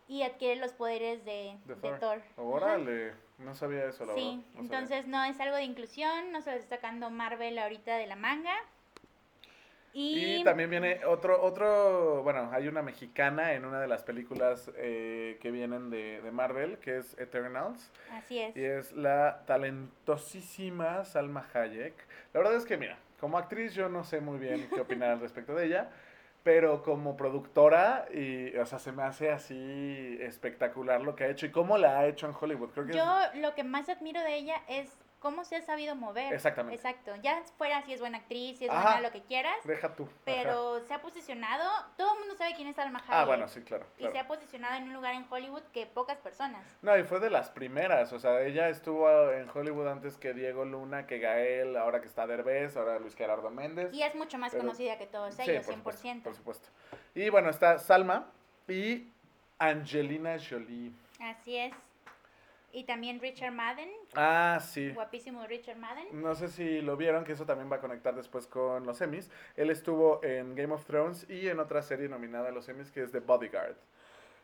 y adquiere los poderes de, De de Thor. Órale, no sabía eso, la Sí, verdad. no sabía. entonces no es algo de inclusión, no se lo está sacando Marvel ahorita de la manga. Y, Y también viene otro, otro, bueno, hay una mexicana en una de las películas eh, que vienen de, de Marvel, que es Eternals, así es. y es la talentosísima Salma Hayek. La verdad es que, mira, como actriz yo no sé muy bien qué opinar al respecto de ella, pero como productora, y, o sea, se me hace así espectacular lo que ha hecho y cómo la ha hecho en Hollywood. Creo que es- Yo lo que más admiro de ella es cómo se ha sabido mover. Exactamente. Exacto. Ya fuera si es buena actriz, si es Ajá. buena lo que quieras, Deja tú. ajá. pero se ha posicionado, todo el mundo sabe quién es Salma Hayek. Ah, bueno, sí, claro. Y se ha posicionado en un lugar en Hollywood que pocas personas. No, y fue de las primeras, o sea, ella estuvo en Hollywood antes que Diego Luna, que Gael, ahora que está Derbez, ahora Luis Gerardo Méndez. Y es mucho más Pero- conocida que todos Sí, ellos, por 100%. supuesto, por supuesto. Y bueno, está Salma y Angelina Jolie. Así es. Y también Richard Madden, Ah, sí. guapísimo Richard Madden. No sé si lo vieron, que eso también va a conectar después con los Emmys. Él estuvo en Game of Thrones y en otra serie nominada a los Emmys que es The Bodyguard.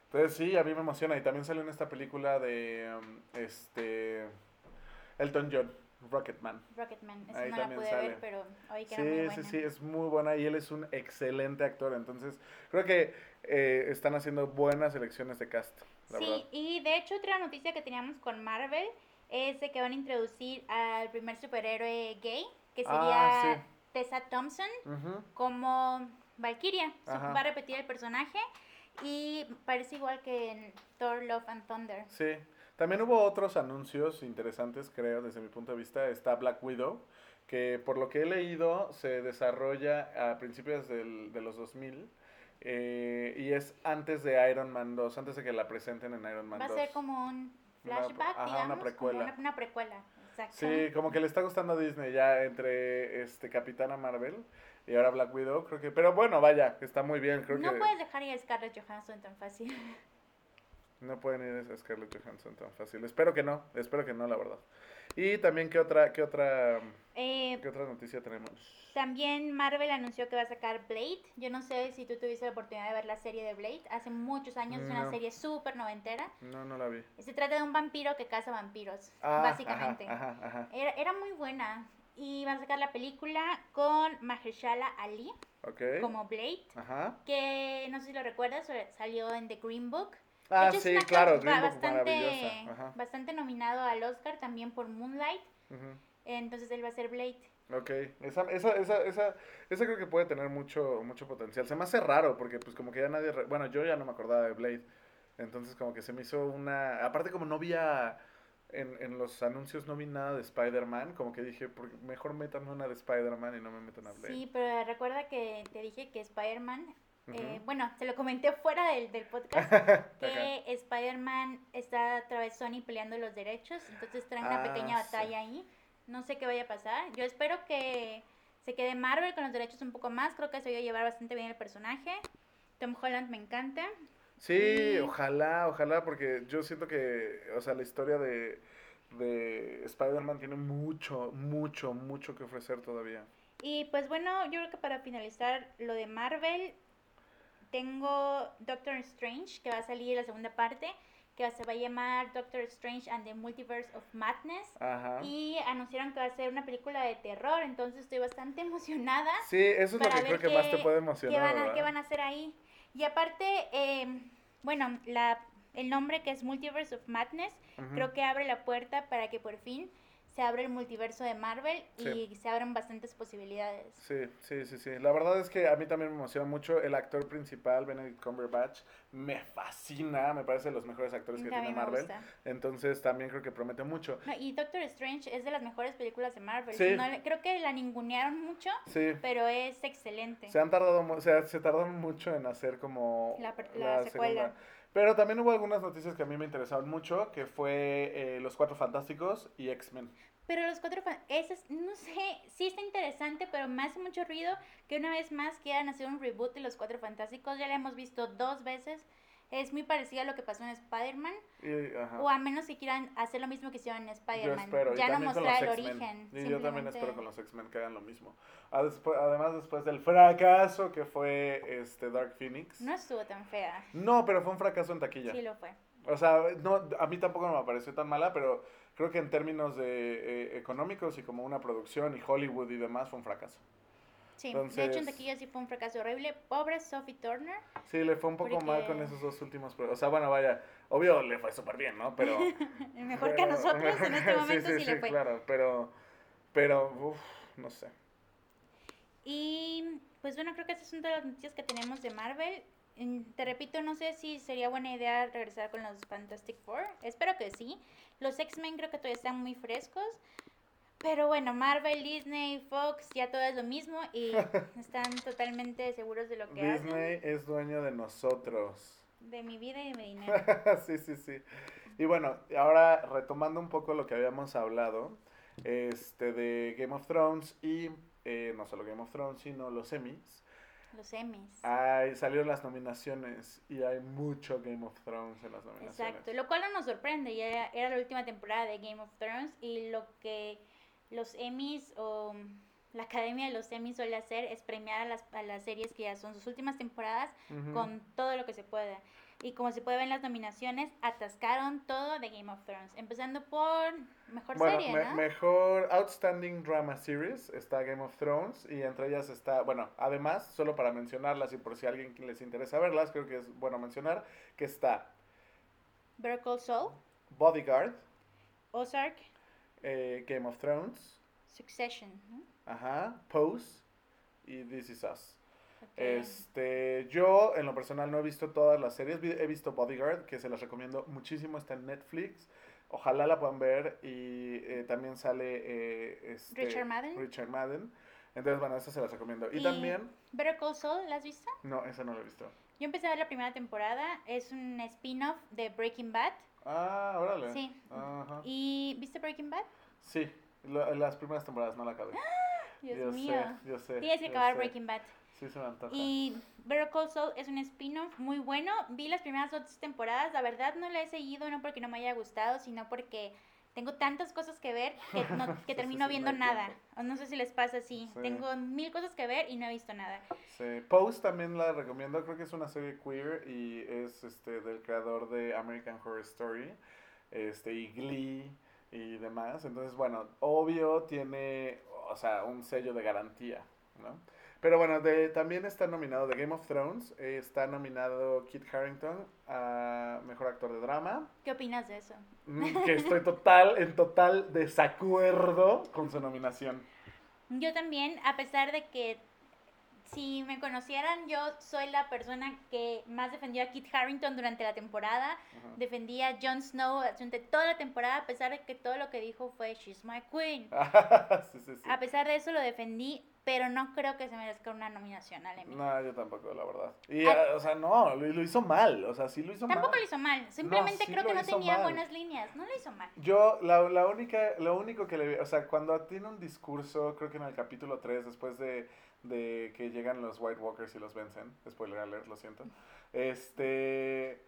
Entonces sí, a mí me emociona. Y también salió en esta película de um, este Elton John, Rocketman. Rocketman, esa Ahí no la también pude sale. ver, pero oí que era muy Sí, buena. sí, sí, es muy buena y él es un excelente actor. Entonces creo que eh, están haciendo buenas elecciones de cast, la Sí, verdad. y de hecho otra noticia que teníamos con Marvel es de que van a introducir al primer superhéroe gay, que sería Ah, sí. Tessa Thompson como Valkyria. Ajá. Va a repetir el personaje y parece igual que en Thor Love and Thunder. Sí, también hubo otros anuncios interesantes, creo, desde mi punto de vista. Está Black Widow, que por lo que he leído se desarrolla a principios del- de los 2000 eh, y es antes de Iron Man 2, antes de que la presenten en Iron Man Va a 2. ser como un Una- flashback, una digamos, como una, una precuela. Sí, como que le está gustando a Disney ya entre este Capitana Marvel y ahora Black Widow, creo que... Pero bueno, vaya, está muy bien, creo no que... puedes dejar ir a Scarlett Johansson tan fácil. No pueden ir a Scarlett Johansson tan fácil. Espero que no, espero que no, la verdad. Y también, ¿qué otra, qué otra, Eh, qué otra noticia tenemos? también Marvel anunció que va a sacar Blade. Yo no sé si tú tuviste la oportunidad de ver la serie de Blade. Hace muchos años, es una serie súper noventera. No, no la vi. Se trata de un vampiro que caza vampiros, Ah, básicamente. Ajá, ajá, ajá. Era, era muy buena. Y van a sacar la película con Mahershala Ali Ok. como Blade. Que no sé si lo recuerdas, salió en The Green Book. Ah, hecho, es sí, una claro, Green Book bastante, bastante nominado al Oscar también por Moonlight. ujú. Entonces él va a ser Blade. Ok, esa, esa, esa, esa, esa creo que puede tener mucho, mucho potencial. Se me hace raro porque pues como que ya nadie, re- bueno, yo ya no me acordaba de Blade. Entonces como que se me hizo una, aparte como no vi a- en, en los anuncios no vi nada de Spider-Man, como que dije, "Por- mejor metan una de Spider-Man y no me metan a Blade. Sí, pero recuerda que te dije que Spider-Man, eh, Ujú. bueno, se lo comenté fuera del, del podcast, que Spider-Man está otra vez Sony peleando los derechos, entonces traen una Ah, pequeña sí. batalla ahí. No sé qué vaya a pasar. Yo espero que se quede Marvel con los derechos un poco más, creo que se va a llevar bastante bien el personaje. Tom Holland me encanta. Sí, Y- ojalá, ojalá, porque yo siento que, o sea, la historia de, de Spider-Man tiene mucho, mucho, mucho que ofrecer todavía. Y pues bueno, yo creo que para finalizar lo de Marvel, tengo Doctor Strange, que va a salir la segunda parte, que se va a llamar Doctor Strange and the Multiverse of Madness. Ajá. Y anunciaron que va a ser una película de terror, entonces estoy bastante emocionada. Sí, eso es lo que creo que más qué- te puede ¿Qué emocionar, van, a, qué van a hacer ahí? Y aparte, eh, bueno, la, el nombre que es Multiverse of Madness, creo que abre la puerta para que por fin se abra el multiverso de Marvel y se abran bastantes posibilidades. Sí, sí, sí, sí. La verdad es que a mí también me emociona mucho el actor principal, Benedict Cumberbatch. Me fascina, me parece de los mejores actores que tiene Marvel. gusta. Entonces también creo que promete mucho. No, y Doctor Strange es de las mejores películas de Marvel. Sí. No creo que la ningunearon mucho, Sí. pero es excelente. Se han tardado, o sea, se tardaron mucho en hacer como la secuela. Pero también hubo algunas noticias que a mí me interesaron mucho, que fue eh, Los Cuatro Fantásticos y X-Men. Pero los cuatro, fan- ese es- no sé, sí está interesante, pero me hace mucho ruido que una vez más quieran hacer un reboot de los cuatro fantásticos. Ya la hemos visto dos veces. Es muy parecida a lo que pasó en Spider-Man. O a menos que quieran hacer lo mismo que hicieron en Spider-Man. Ya no mostrar el origen. Y yo también espero con los X-Men que hagan lo mismo. Además, después del fracaso que fue este Dark Phoenix. No estuvo tan fea. No, pero fue un fracaso en taquilla. Sí lo fue. O sea, no, a mí tampoco me pareció tan mala, pero creo que en términos de eh, económicos y como una producción y Hollywood y demás fue un fracaso. Sí, de hecho en Entonces- taquilla sí fue un fracaso horrible. Pobre Sophie Turner. Sí, le fue un poco mal con Porque- esos dos últimos. O sea, bueno, vaya, obvio le fue súper bien, ¿no? Pero. Mejor que a pero- nosotros en este momento sí, sí, le fue. claro, pero. Pero, uff, no sé. Y pues bueno, creo que esas son todas las noticias que tenemos de Marvel. Mm, Te repito, no sé si sería buena idea regresar con los Fantastic Four. Espero que sí. Los X-Men creo que todavía están muy frescos. Pero bueno, Marvel, Disney, Fox, ya todo es lo mismo y están totalmente seguros de lo que hacen. Disney es dueño de nosotros. De mi vida y de mi dinero. sí, sí, sí. Y bueno, ahora retomando un poco lo que habíamos hablado, este, de Game of Thrones y eh, no solo Game of Thrones, sino los Emmys. Los Emmys. Hay, salieron las nominaciones y hay mucho Game of Thrones en las nominaciones. Exacto, lo cual no nos sorprende, ya era la última temporada de Game of Thrones y lo que los Emmys o la Academia de los Emmys suele hacer es premiar a las, a las series que ya son sus últimas temporadas Ujú. con todo lo que se pueda. Y como se puede ver en las nominaciones, atascaron todo de Game of Thrones, empezando por mejor Bueno, serie, me- ¿no? mejor Outstanding Drama Series está Game of Thrones y entre ellas está, bueno, además, solo para mencionarlas y por si a alguien les interesa verlas, creo que es bueno mencionar que está Better Saul, Bodyguard, Ozark, eh, Game of Thrones, Succession. ¿no? ajá, Pose y This Is Us. Este, yo en lo personal no he visto todas las series, he visto Bodyguard, que se las recomiendo muchísimo, está en Netflix. Ojalá la puedan ver y eh, también sale eh, este, Richard Madden. Richard Madden. Entonces, bueno, esa se las recomiendo. Y, también, Better Call Saul, ¿la has visto? no, esa no la he visto. Yo empecé a ver la primera temporada, es un spin-off de Breaking Bad. Ah, órale. Sí. Ajá. ¿Y viste Breaking Bad? Sí, lo- las primeras temporadas no la acabé. Dios yo mío. sé, yo sé. Tienes que acabar sé. Breaking Bad. Sí, se me antoja. Y Better Call Saul es un spin-off muy bueno. Vi las primeras dos temporadas. La verdad no la he seguido, no porque no me haya gustado, sino porque tengo tantas cosas que ver que, no, que termino sí, viendo no nada. tiempo. O no sé si les pasa así. Sí. Tengo mil cosas que ver y no he visto nada. Sí, Pose también la recomiendo, creo que es una serie queer y es este del creador de American Horror Story, este y Glee y demás. Entonces, bueno, obvio tiene, o sea, un sello de garantía, ¿no? Pero bueno, de, también está nominado de Game of Thrones, eh, está nominado Kit Harington a Mejor Actor de Drama, ¿Qué opinas de eso? mm, que estoy total, en total desacuerdo con su nominación. Yo también, a pesar de que si me conocieran, yo soy la persona que más defendió a Kit Harrington durante la temporada. Ajá. Defendía a Jon Snow durante toda la temporada, a pesar de que todo lo que dijo fue She's my queen. sí, sí, sí. A pesar de eso lo defendí, pero no creo que se merezca una nominación al Emmy. No, yo tampoco, la verdad. Y, Ah. o sea, no, lo, lo hizo mal. O sea, sí lo hizo Tampoco mal. lo hizo mal, simplemente sí creo que no tenía mal. buenas líneas, no lo hizo mal. Yo, la, la única, lo único que le vi, o sea, cuando tiene un discurso, creo que en el capítulo 3, después de, de que llegan los White Walkers y los vencen, spoiler alert, lo siento, este,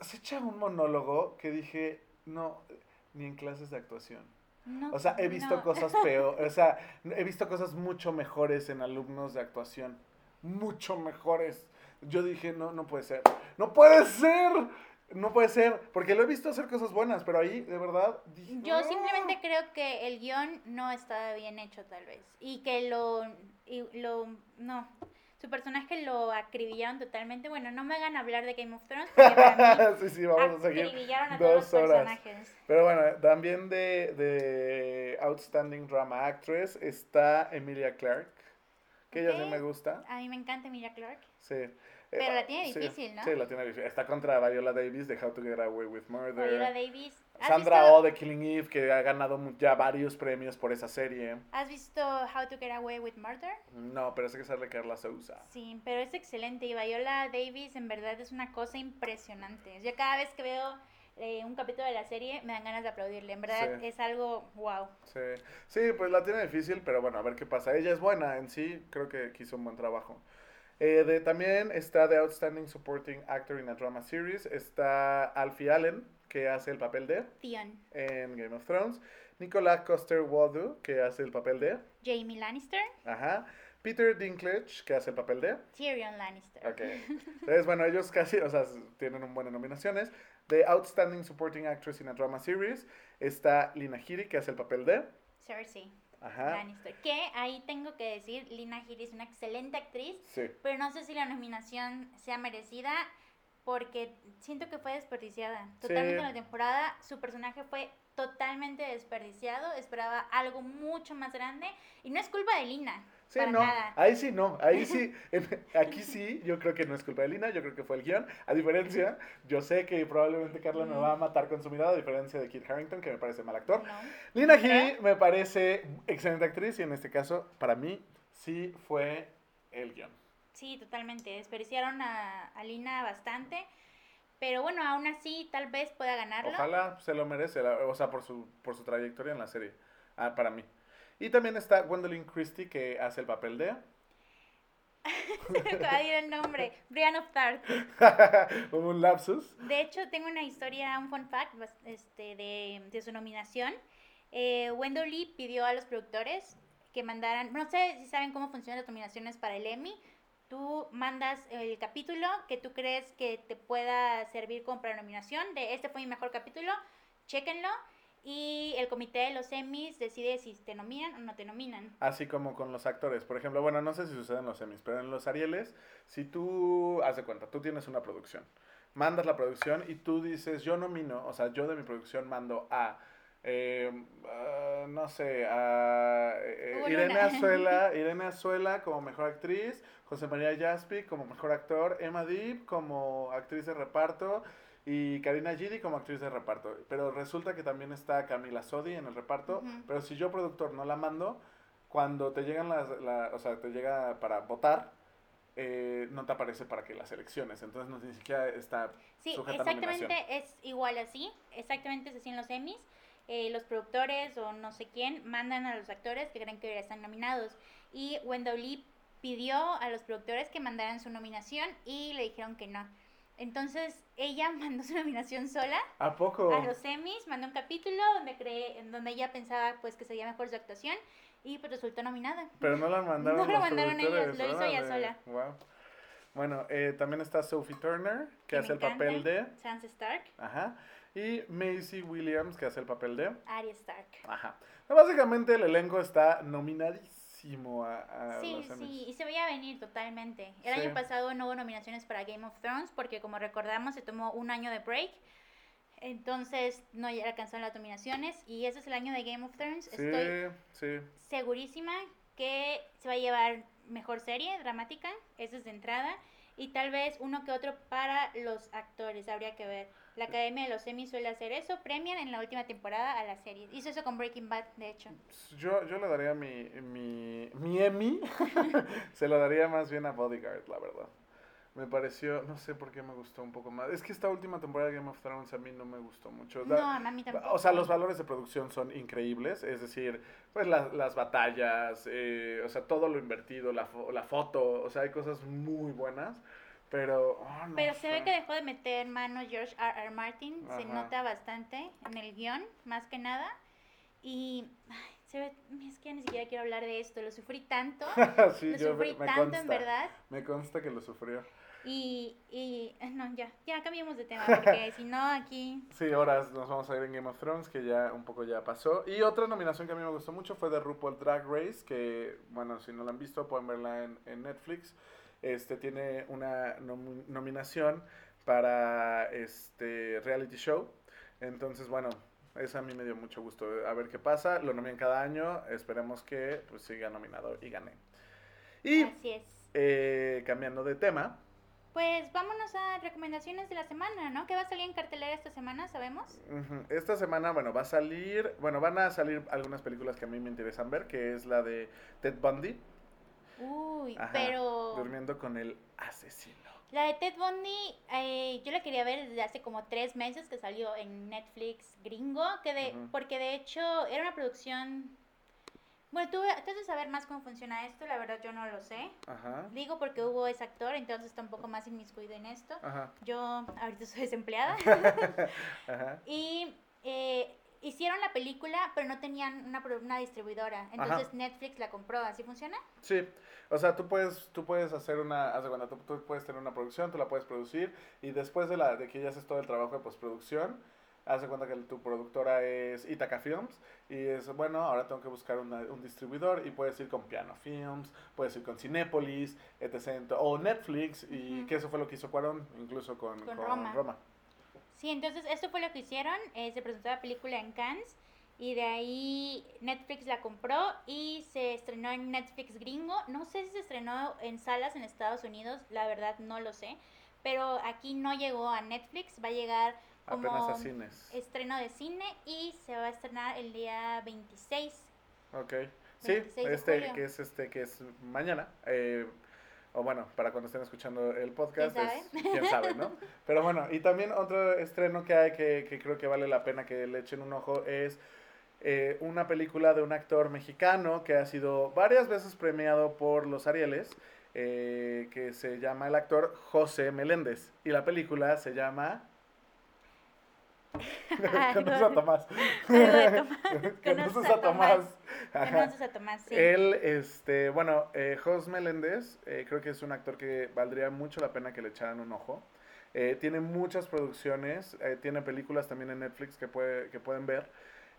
se echa un monólogo que dije, no, ni en clases de actuación. No, O sea, he visto no. cosas peor, o sea, he visto cosas mucho mejores en alumnos de actuación. Mucho mejores. Yo dije, no, no puede ser. No puede ser. No puede ser. Porque lo he visto hacer cosas buenas, pero ahí, de verdad, dije, Yo simplemente creo que el guion no estaba bien hecho tal vez. Y que lo, y lo, no, su personaje lo acribillaron totalmente. Bueno, no me hagan hablar de Game of Thrones porque para mí sí, sí, vamos a seguir. acribillaron a todos los dos personajes. Pero bueno, también de, de Outstanding Drama Actress está Emilia Clarke, que ella sí me gusta. A mí me encanta Emilia Clarke. Sí. Pero Eh, la tiene sí, difícil, ¿no? Sí, la tiene difícil. Está contra Viola Davis de How to Get Away with Murder. Viola Davis. ¿Has Sandra visto, Oh de Killing Eve, que ha ganado ya varios premios por esa serie. ¿Has visto How to Get Away with Murder? No, pero sé que sale Carla Sousa. Sí, pero es excelente y Viola Davis en verdad es una cosa impresionante. Yo cada vez que veo eh, un capítulo de la serie me dan ganas de aplaudirle. En verdad Sí. es algo wow. Sí. sí, pues la tiene difícil, pero bueno, a ver qué pasa. Ella es buena en sí, creo que hizo un buen trabajo. Eh, de, también está The Outstanding Supporting Actor in a Drama Series. Está Alfie Allen, que hace el papel de Theon, en Game of Thrones. Nicolas Coster Waldau, que hace el papel de. Jamie Lannister, Ajá. Peter Dinklage, que hace el papel de. Tyrion Lannister. Ok. Entonces, bueno, ellos casi, o sea, tienen un buenas nominaciones. De Outstanding Supporting Actress in a Drama Series está Lina Headey, que hace el papel de. Cersei Ajá. Lannister. Que ahí tengo que decir, Lina Headey es una excelente actriz, Sí. pero no sé si la nominación sea merecida porque siento que fue desperdiciada. Totalmente en la temporada su personaje fue totalmente desperdiciado, esperaba algo mucho más grande y no es culpa de Lina. Sí, para no. nada. Ahí sí, no. Ahí sí. en- aquí sí, yo creo que no es culpa de Lina, yo creo que fue el guion. A diferencia, yo sé que probablemente Carla me va a matar con su mirada, a diferencia de Kit Harrington, que me parece mal actor. No. Lina. Headey me parece excelente actriz y en este caso, para mí, sí fue el guion. Sí, totalmente. Desperdiciaron a, a Lina bastante. Pero bueno, aún así tal vez pueda ganarlo. Ojalá se lo merece, la- o sea, por su, por su trayectoria en la serie, ah, para mí. Y también está Gwendolyn Christie, que hace el papel de... Se me acaba de ir el nombre. Brian of. Hubo un lapsus. De hecho, tengo una historia, un fun fact este, de, de su nominación. Eh, Wendell Lee pidió a los productores que mandaran, no sé si saben cómo funcionan las nominaciones para el Emmy. Tú mandas el capítulo que tú crees que te pueda servir como para nominación, de este fue mi mejor capítulo, chéquenlo. Y el comité de los Emmys decide si te nominan o no te nominan. Así como con los actores. Por ejemplo, bueno, no sé si sucede en los Emmys, pero en los Arieles, si tú, haz de cuenta, tú tienes una producción, mandas la producción y tú dices, yo nomino, o sea, yo de mi producción mando a, eh, ah, no sé, Hugo Irene. Azuela, Irene Azuela como mejor actriz, José María Jaspi como mejor actor, Emma Deep como actriz de reparto y Karina Gidi como actriz de reparto. Pero resulta que también está Camila Sodi en el reparto, pero si yo productor no la mando, cuando te llegan las, la- o sea, te llega para votar, eh, no te aparece para que las elecciones, entonces no, ni siquiera está Sí, sujeta a exactamente es igual así, exactamente es así en los Emmys. Eh, los productores o no sé quién mandan a los actores que creen que están nominados. Y Wendell Lee pidió a los productores que mandaran su nominación y le dijeron que no. Entonces ella mandó su nominación sola. ¿A poco? A los Emmys, mandó un capítulo donde cree, en donde ella pensaba pues que sería mejor su actuación y pues resultó nominada. Pero no la mandaron. No lo mandaron productores, lo hizo ella sola. Wow. Bueno, eh, también está Sophie Turner, que, me hace el papel de. Sansa Stark, Ajá. Y Maisie Williams, que hace el papel de. Arya Stark. Ajá. Básicamente el elenco está nominadísimo a, a Sí, los Emmys. sí, y se veía venir totalmente. El Sí. año pasado no hubo nominaciones para Game of Thrones porque como recordamos se tomó un año de break. Entonces no alcanzaron las nominaciones y ese es el año de Game of Thrones. Sí, Estoy sí. segurísima que se va a llevar mejor serie dramática, eso es de entrada, y tal vez uno que otro para los actores, habría que ver. La Academia de los Emmy suele hacer eso, premian en la última temporada a las series. Hizo eso con Breaking Bad, de hecho. Yo, yo le daría mi, mi, mi Emmy, se lo daría más bien a Bodyguard, la verdad. Me pareció, no sé por qué me gustó un poco más. Es que esta última temporada de Game of Thrones a mí no me gustó mucho. No, a mí tampoco. O sea, los valores de producción son increíbles, es decir, pues la- las batallas, eh, o sea, todo lo invertido, la, la foto, o sea, hay cosas muy buenas, pero... oh, no Pero se ve que dejó de meter mano George R. R. Martin, se Ajá. nota bastante en el guion, más que nada. Y ay, se ve, es que ya ni siquiera quiero hablar de esto, lo sufrí tanto, sí, lo yo sufrí me, tanto consta, en verdad. Me consta que lo sufrió. Y, y no, ya, ya cambiemos de tema, porque si no aquí... Sí, ahora nos vamos a ir en Game of Thrones, que ya un poco ya pasó. Y otra nominación que a mí me gustó mucho fue de RuPaul Drag Race, que, bueno, si no la han visto, pueden verla en, en Netflix. Este tiene una nomi- nominación para este reality show. Entonces, bueno, eso a mí me dio mucho gusto. A ver qué pasa. Lo nominan cada año. Esperemos que pues, siga nominado y gane. Y Así es. eh, cambiando de tema, Pues vámonos a recomendaciones de la semana, ¿no? ¿Qué va a salir en cartelera esta semana? ¿Sabemos? Esta semana, bueno, va a salir, bueno, van a salir algunas películas que a mí me interesan ver, que es la de Ted Bundy, Uy, Ajá, pero... durmiendo con el asesino. La de Ted Bundy, eh, yo la quería ver desde hace como tres meses que salió en Netflix gringo, que de, Ujú. porque de hecho era una producción... Bueno, tú tú de saber más cómo funciona esto, la verdad yo no lo sé. Ajá, Digo porque hubo ese actor, entonces está un poco más inmiscuido en esto. ajá, Yo ahorita soy desempleada. ajá. y eh, hicieron la película, pero no tenían una, una distribuidora. Entonces Netflix la compró, ¿así funciona? Sí, o sea, tú puedes, tú puedes hacer una, cuenta, tú, tú puedes tener una producción, tú la puedes producir, y después de, la, de que ya haces todo el trabajo de postproducción, haz de cuenta que tu productora es Itaca Films, y es, bueno, ahora tengo que buscar una- un distribuidor, y puedes ir con Piano Films, puedes ir con Cinépolis, etc., o Netflix, y que eso fue lo que hizo Cuarón, incluso con, Con con Roma. Roma. Sí, entonces esto fue lo que hicieron. eh, se presentó la película en Cannes y de ahí Netflix la compró y se estrenó en Netflix gringo. No sé si se estrenó en salas en Estados Unidos, la verdad no lo sé. Pero aquí no llegó a Netflix, va a llegar como Apenas a cines. estreno de cine y se va a estrenar el día 26. Ok. Sí, 26 de este que es este que es mañana. eh, o bueno, para cuando estén escuchando el podcast, ¿Quién es- quién sabe, ¿no? Pero bueno, y también otro estreno que hay que, que creo que vale la pena que le echen un ojo es eh, una película de un actor mexicano que ha sido varias veces premiado por los Arieles, eh, que se llama el actor José Meléndez. Y la película se llama... Conoces a Tomás. Conoces a Tomás. Conoces a Tomás, sí. Él, este, bueno, eh, Jos Meléndez, eh, creo que es un actor que valdría mucho la pena que le echaran un ojo. Eh, tiene muchas producciones, eh, tiene películas también en Netflix que, puede, que pueden ver.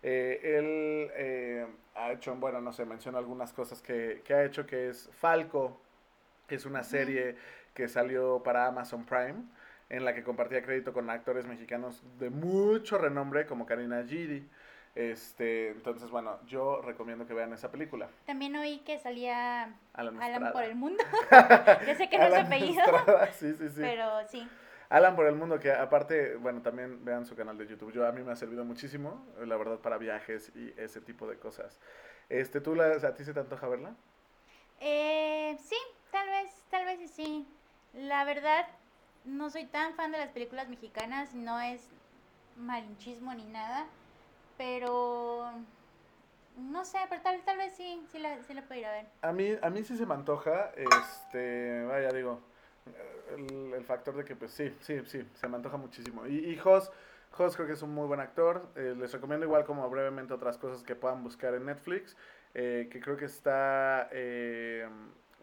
Eh, él eh, ha hecho, bueno, no sé, menciono algunas cosas que, que ha hecho, que es Falco, que es una serie que salió para Amazon Prime, en la que compartía crédito con actores mexicanos de mucho renombre, como Karina Gidi. Este, entonces, bueno, yo recomiendo que vean esa película. También oí que salía Alan, Alan por el mundo. Yo sé que no es su Alan apellido, Estrada, sí, sí, sí. pero sí. Alan por el mundo, que aparte, bueno, también vean su canal de YouTube. Yo a mí me ha servido muchísimo, la verdad, para viajes y ese tipo de cosas. Este, ¿tú la, a ti se te antoja verla? Eh, sí, tal vez, tal vez sí. La verdad, no soy tan fan de las películas mexicanas, no es malinchismo ni nada, pero No sé, pero tal, tal vez sí, sí la, sí la puedo ir a ver. A mí, a mí sí se me antoja, este, vaya, digo, el, el factor de que, pues sí, sí, sí, se me antoja muchísimo. Y, y Jos, creo que es un muy buen actor. eh, les recomiendo igual como brevemente otras cosas que puedan buscar en Netflix, eh, que creo que está eh,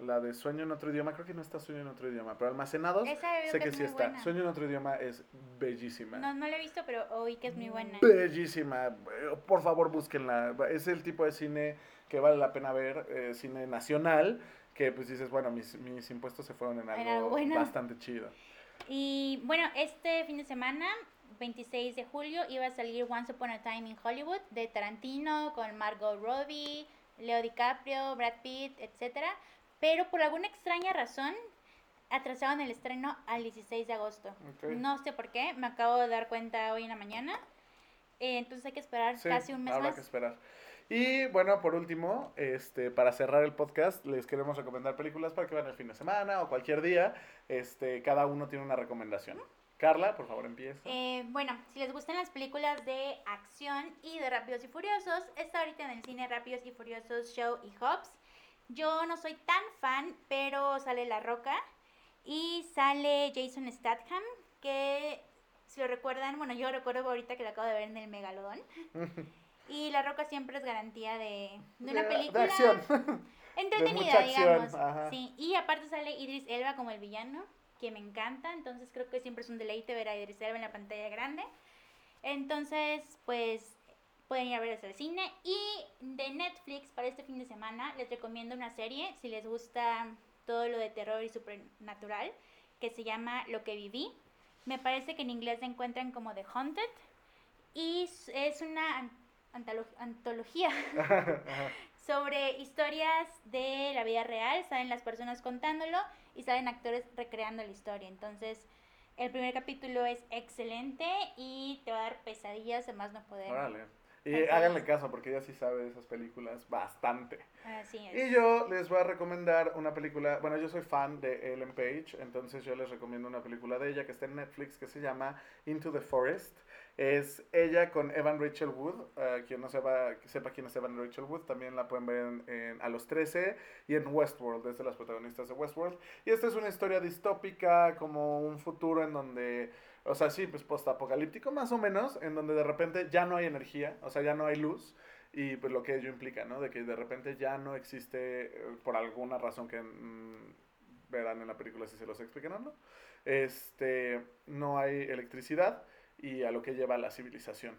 la de Sueño en otro idioma, creo que no está Sueño en otro idioma, pero Almacenados, sé que que es sí está. buena. Sueño en otro idioma es bellísima. No, no la he visto, pero oí que es muy buena. Bellísima. Eh, Por favor, búsquenla. Es el tipo de cine que vale la pena ver, eh, cine nacional, que pues dices, bueno, mis, mis impuestos se fueron en algo bueno. bastante chido. Y bueno, este fin de semana, 26 de julio, iba a salir Once Upon a Time in Hollywood de Tarantino con Margot Robbie, Leo DiCaprio, Brad Pitt, etcétera. Pero por alguna extraña razón atrasaron el estreno al 16 de agosto. Ok. No sé por qué, me acabo de dar cuenta hoy en la mañana. Eh, entonces hay que esperar Sí, casi un mes habrá más. que esperar. Y bueno, por último, este, para cerrar el podcast, les queremos recomendar películas para que vean el fin de semana o cualquier día. Este, cada uno tiene una recomendación. Carla, por favor, empieza. Eh, bueno, si les gustan las películas de acción y de Rápidos y Furiosos, está ahorita en el cine Rápidos y Furiosos Show y Hobbs. Yo no soy tan fan, pero sale La Roca y sale Jason Statham, que si lo recuerdan, bueno, yo recuerdo ahorita que lo acabo de ver en el Megalodón. Y La Roca siempre es garantía de, de una película De acción. entretenida, digamos. Sí, y aparte sale Idris Elba como el villano, que me encanta, entonces creo que siempre es un deleite ver a Idris Elba en la pantalla grande. Entonces, pues pueden ir a ver al cine y de Netflix para este fin de semana les recomiendo una serie si les gusta todo lo de terror y supernatural que se llama Lo que viví. Me parece que en inglés se encuentran como The Haunted y es una an- antolo- antología sobre historias de la vida real, salen las personas contándolo y salen actores recreando la historia. Entonces, el primer capítulo es excelente y te va a dar pesadillas de más no poder. Órale. Y háganle caso porque ella sí sabe de esas películas bastante. Así es. Y yo les voy a recomendar una película, bueno, yo soy fan de Ellen Page, entonces yo les recomiendo una película de ella que está en Netflix que se llama Into the Forest. Es ella con Evan Rachel Wood, eh, quien no sepa, sepa quién es Evan Rachel Wood, también la pueden ver en, en A los 13 y en Westworld, es de las protagonistas de Westworld. Y esta es una historia distópica, como un futuro en donde, o sea, sí, pues postapocalíptico más o menos, en donde de repente ya no hay energía, o sea, ya no hay luz. Y pues lo que ello implica, ¿no? De que de repente ya no existe, eh, por alguna razón que mm, verán en la película si se los explican o no, este, no hay electricidad y a lo que lleva la civilización.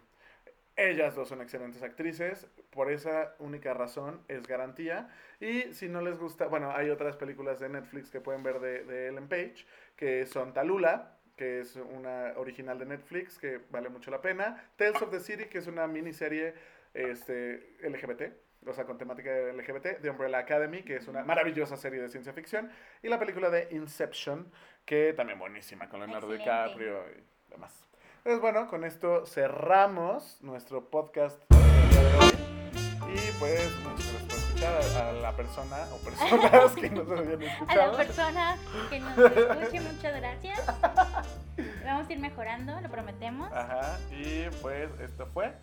Ellas dos son excelentes actrices, por esa única razón es garantía. Y si no les gusta, bueno, hay otras películas de Netflix que pueden ver de, de Ellen Page, que son Talula, que es una original de Netflix que vale mucho la pena. Tales of the City, que es una miniserie este, LGBT, o sea, con temática LGBT, de Umbrella Academy, que es una maravillosa serie de ciencia ficción. Y la película de Inception, que también buenísima, con Leonardo Excelente. DiCaprio y demás. Entonces, bueno, con esto cerramos nuestro podcast. Y pues, muchas gracias a, a la persona o personas que nos habían A la escuchado. persona que nos escuche, muchas gracias. Vamos a ir mejorando, lo prometemos. Ajá, y pues esto fue.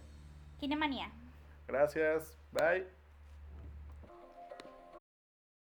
Kinemanía. Gracias, bye.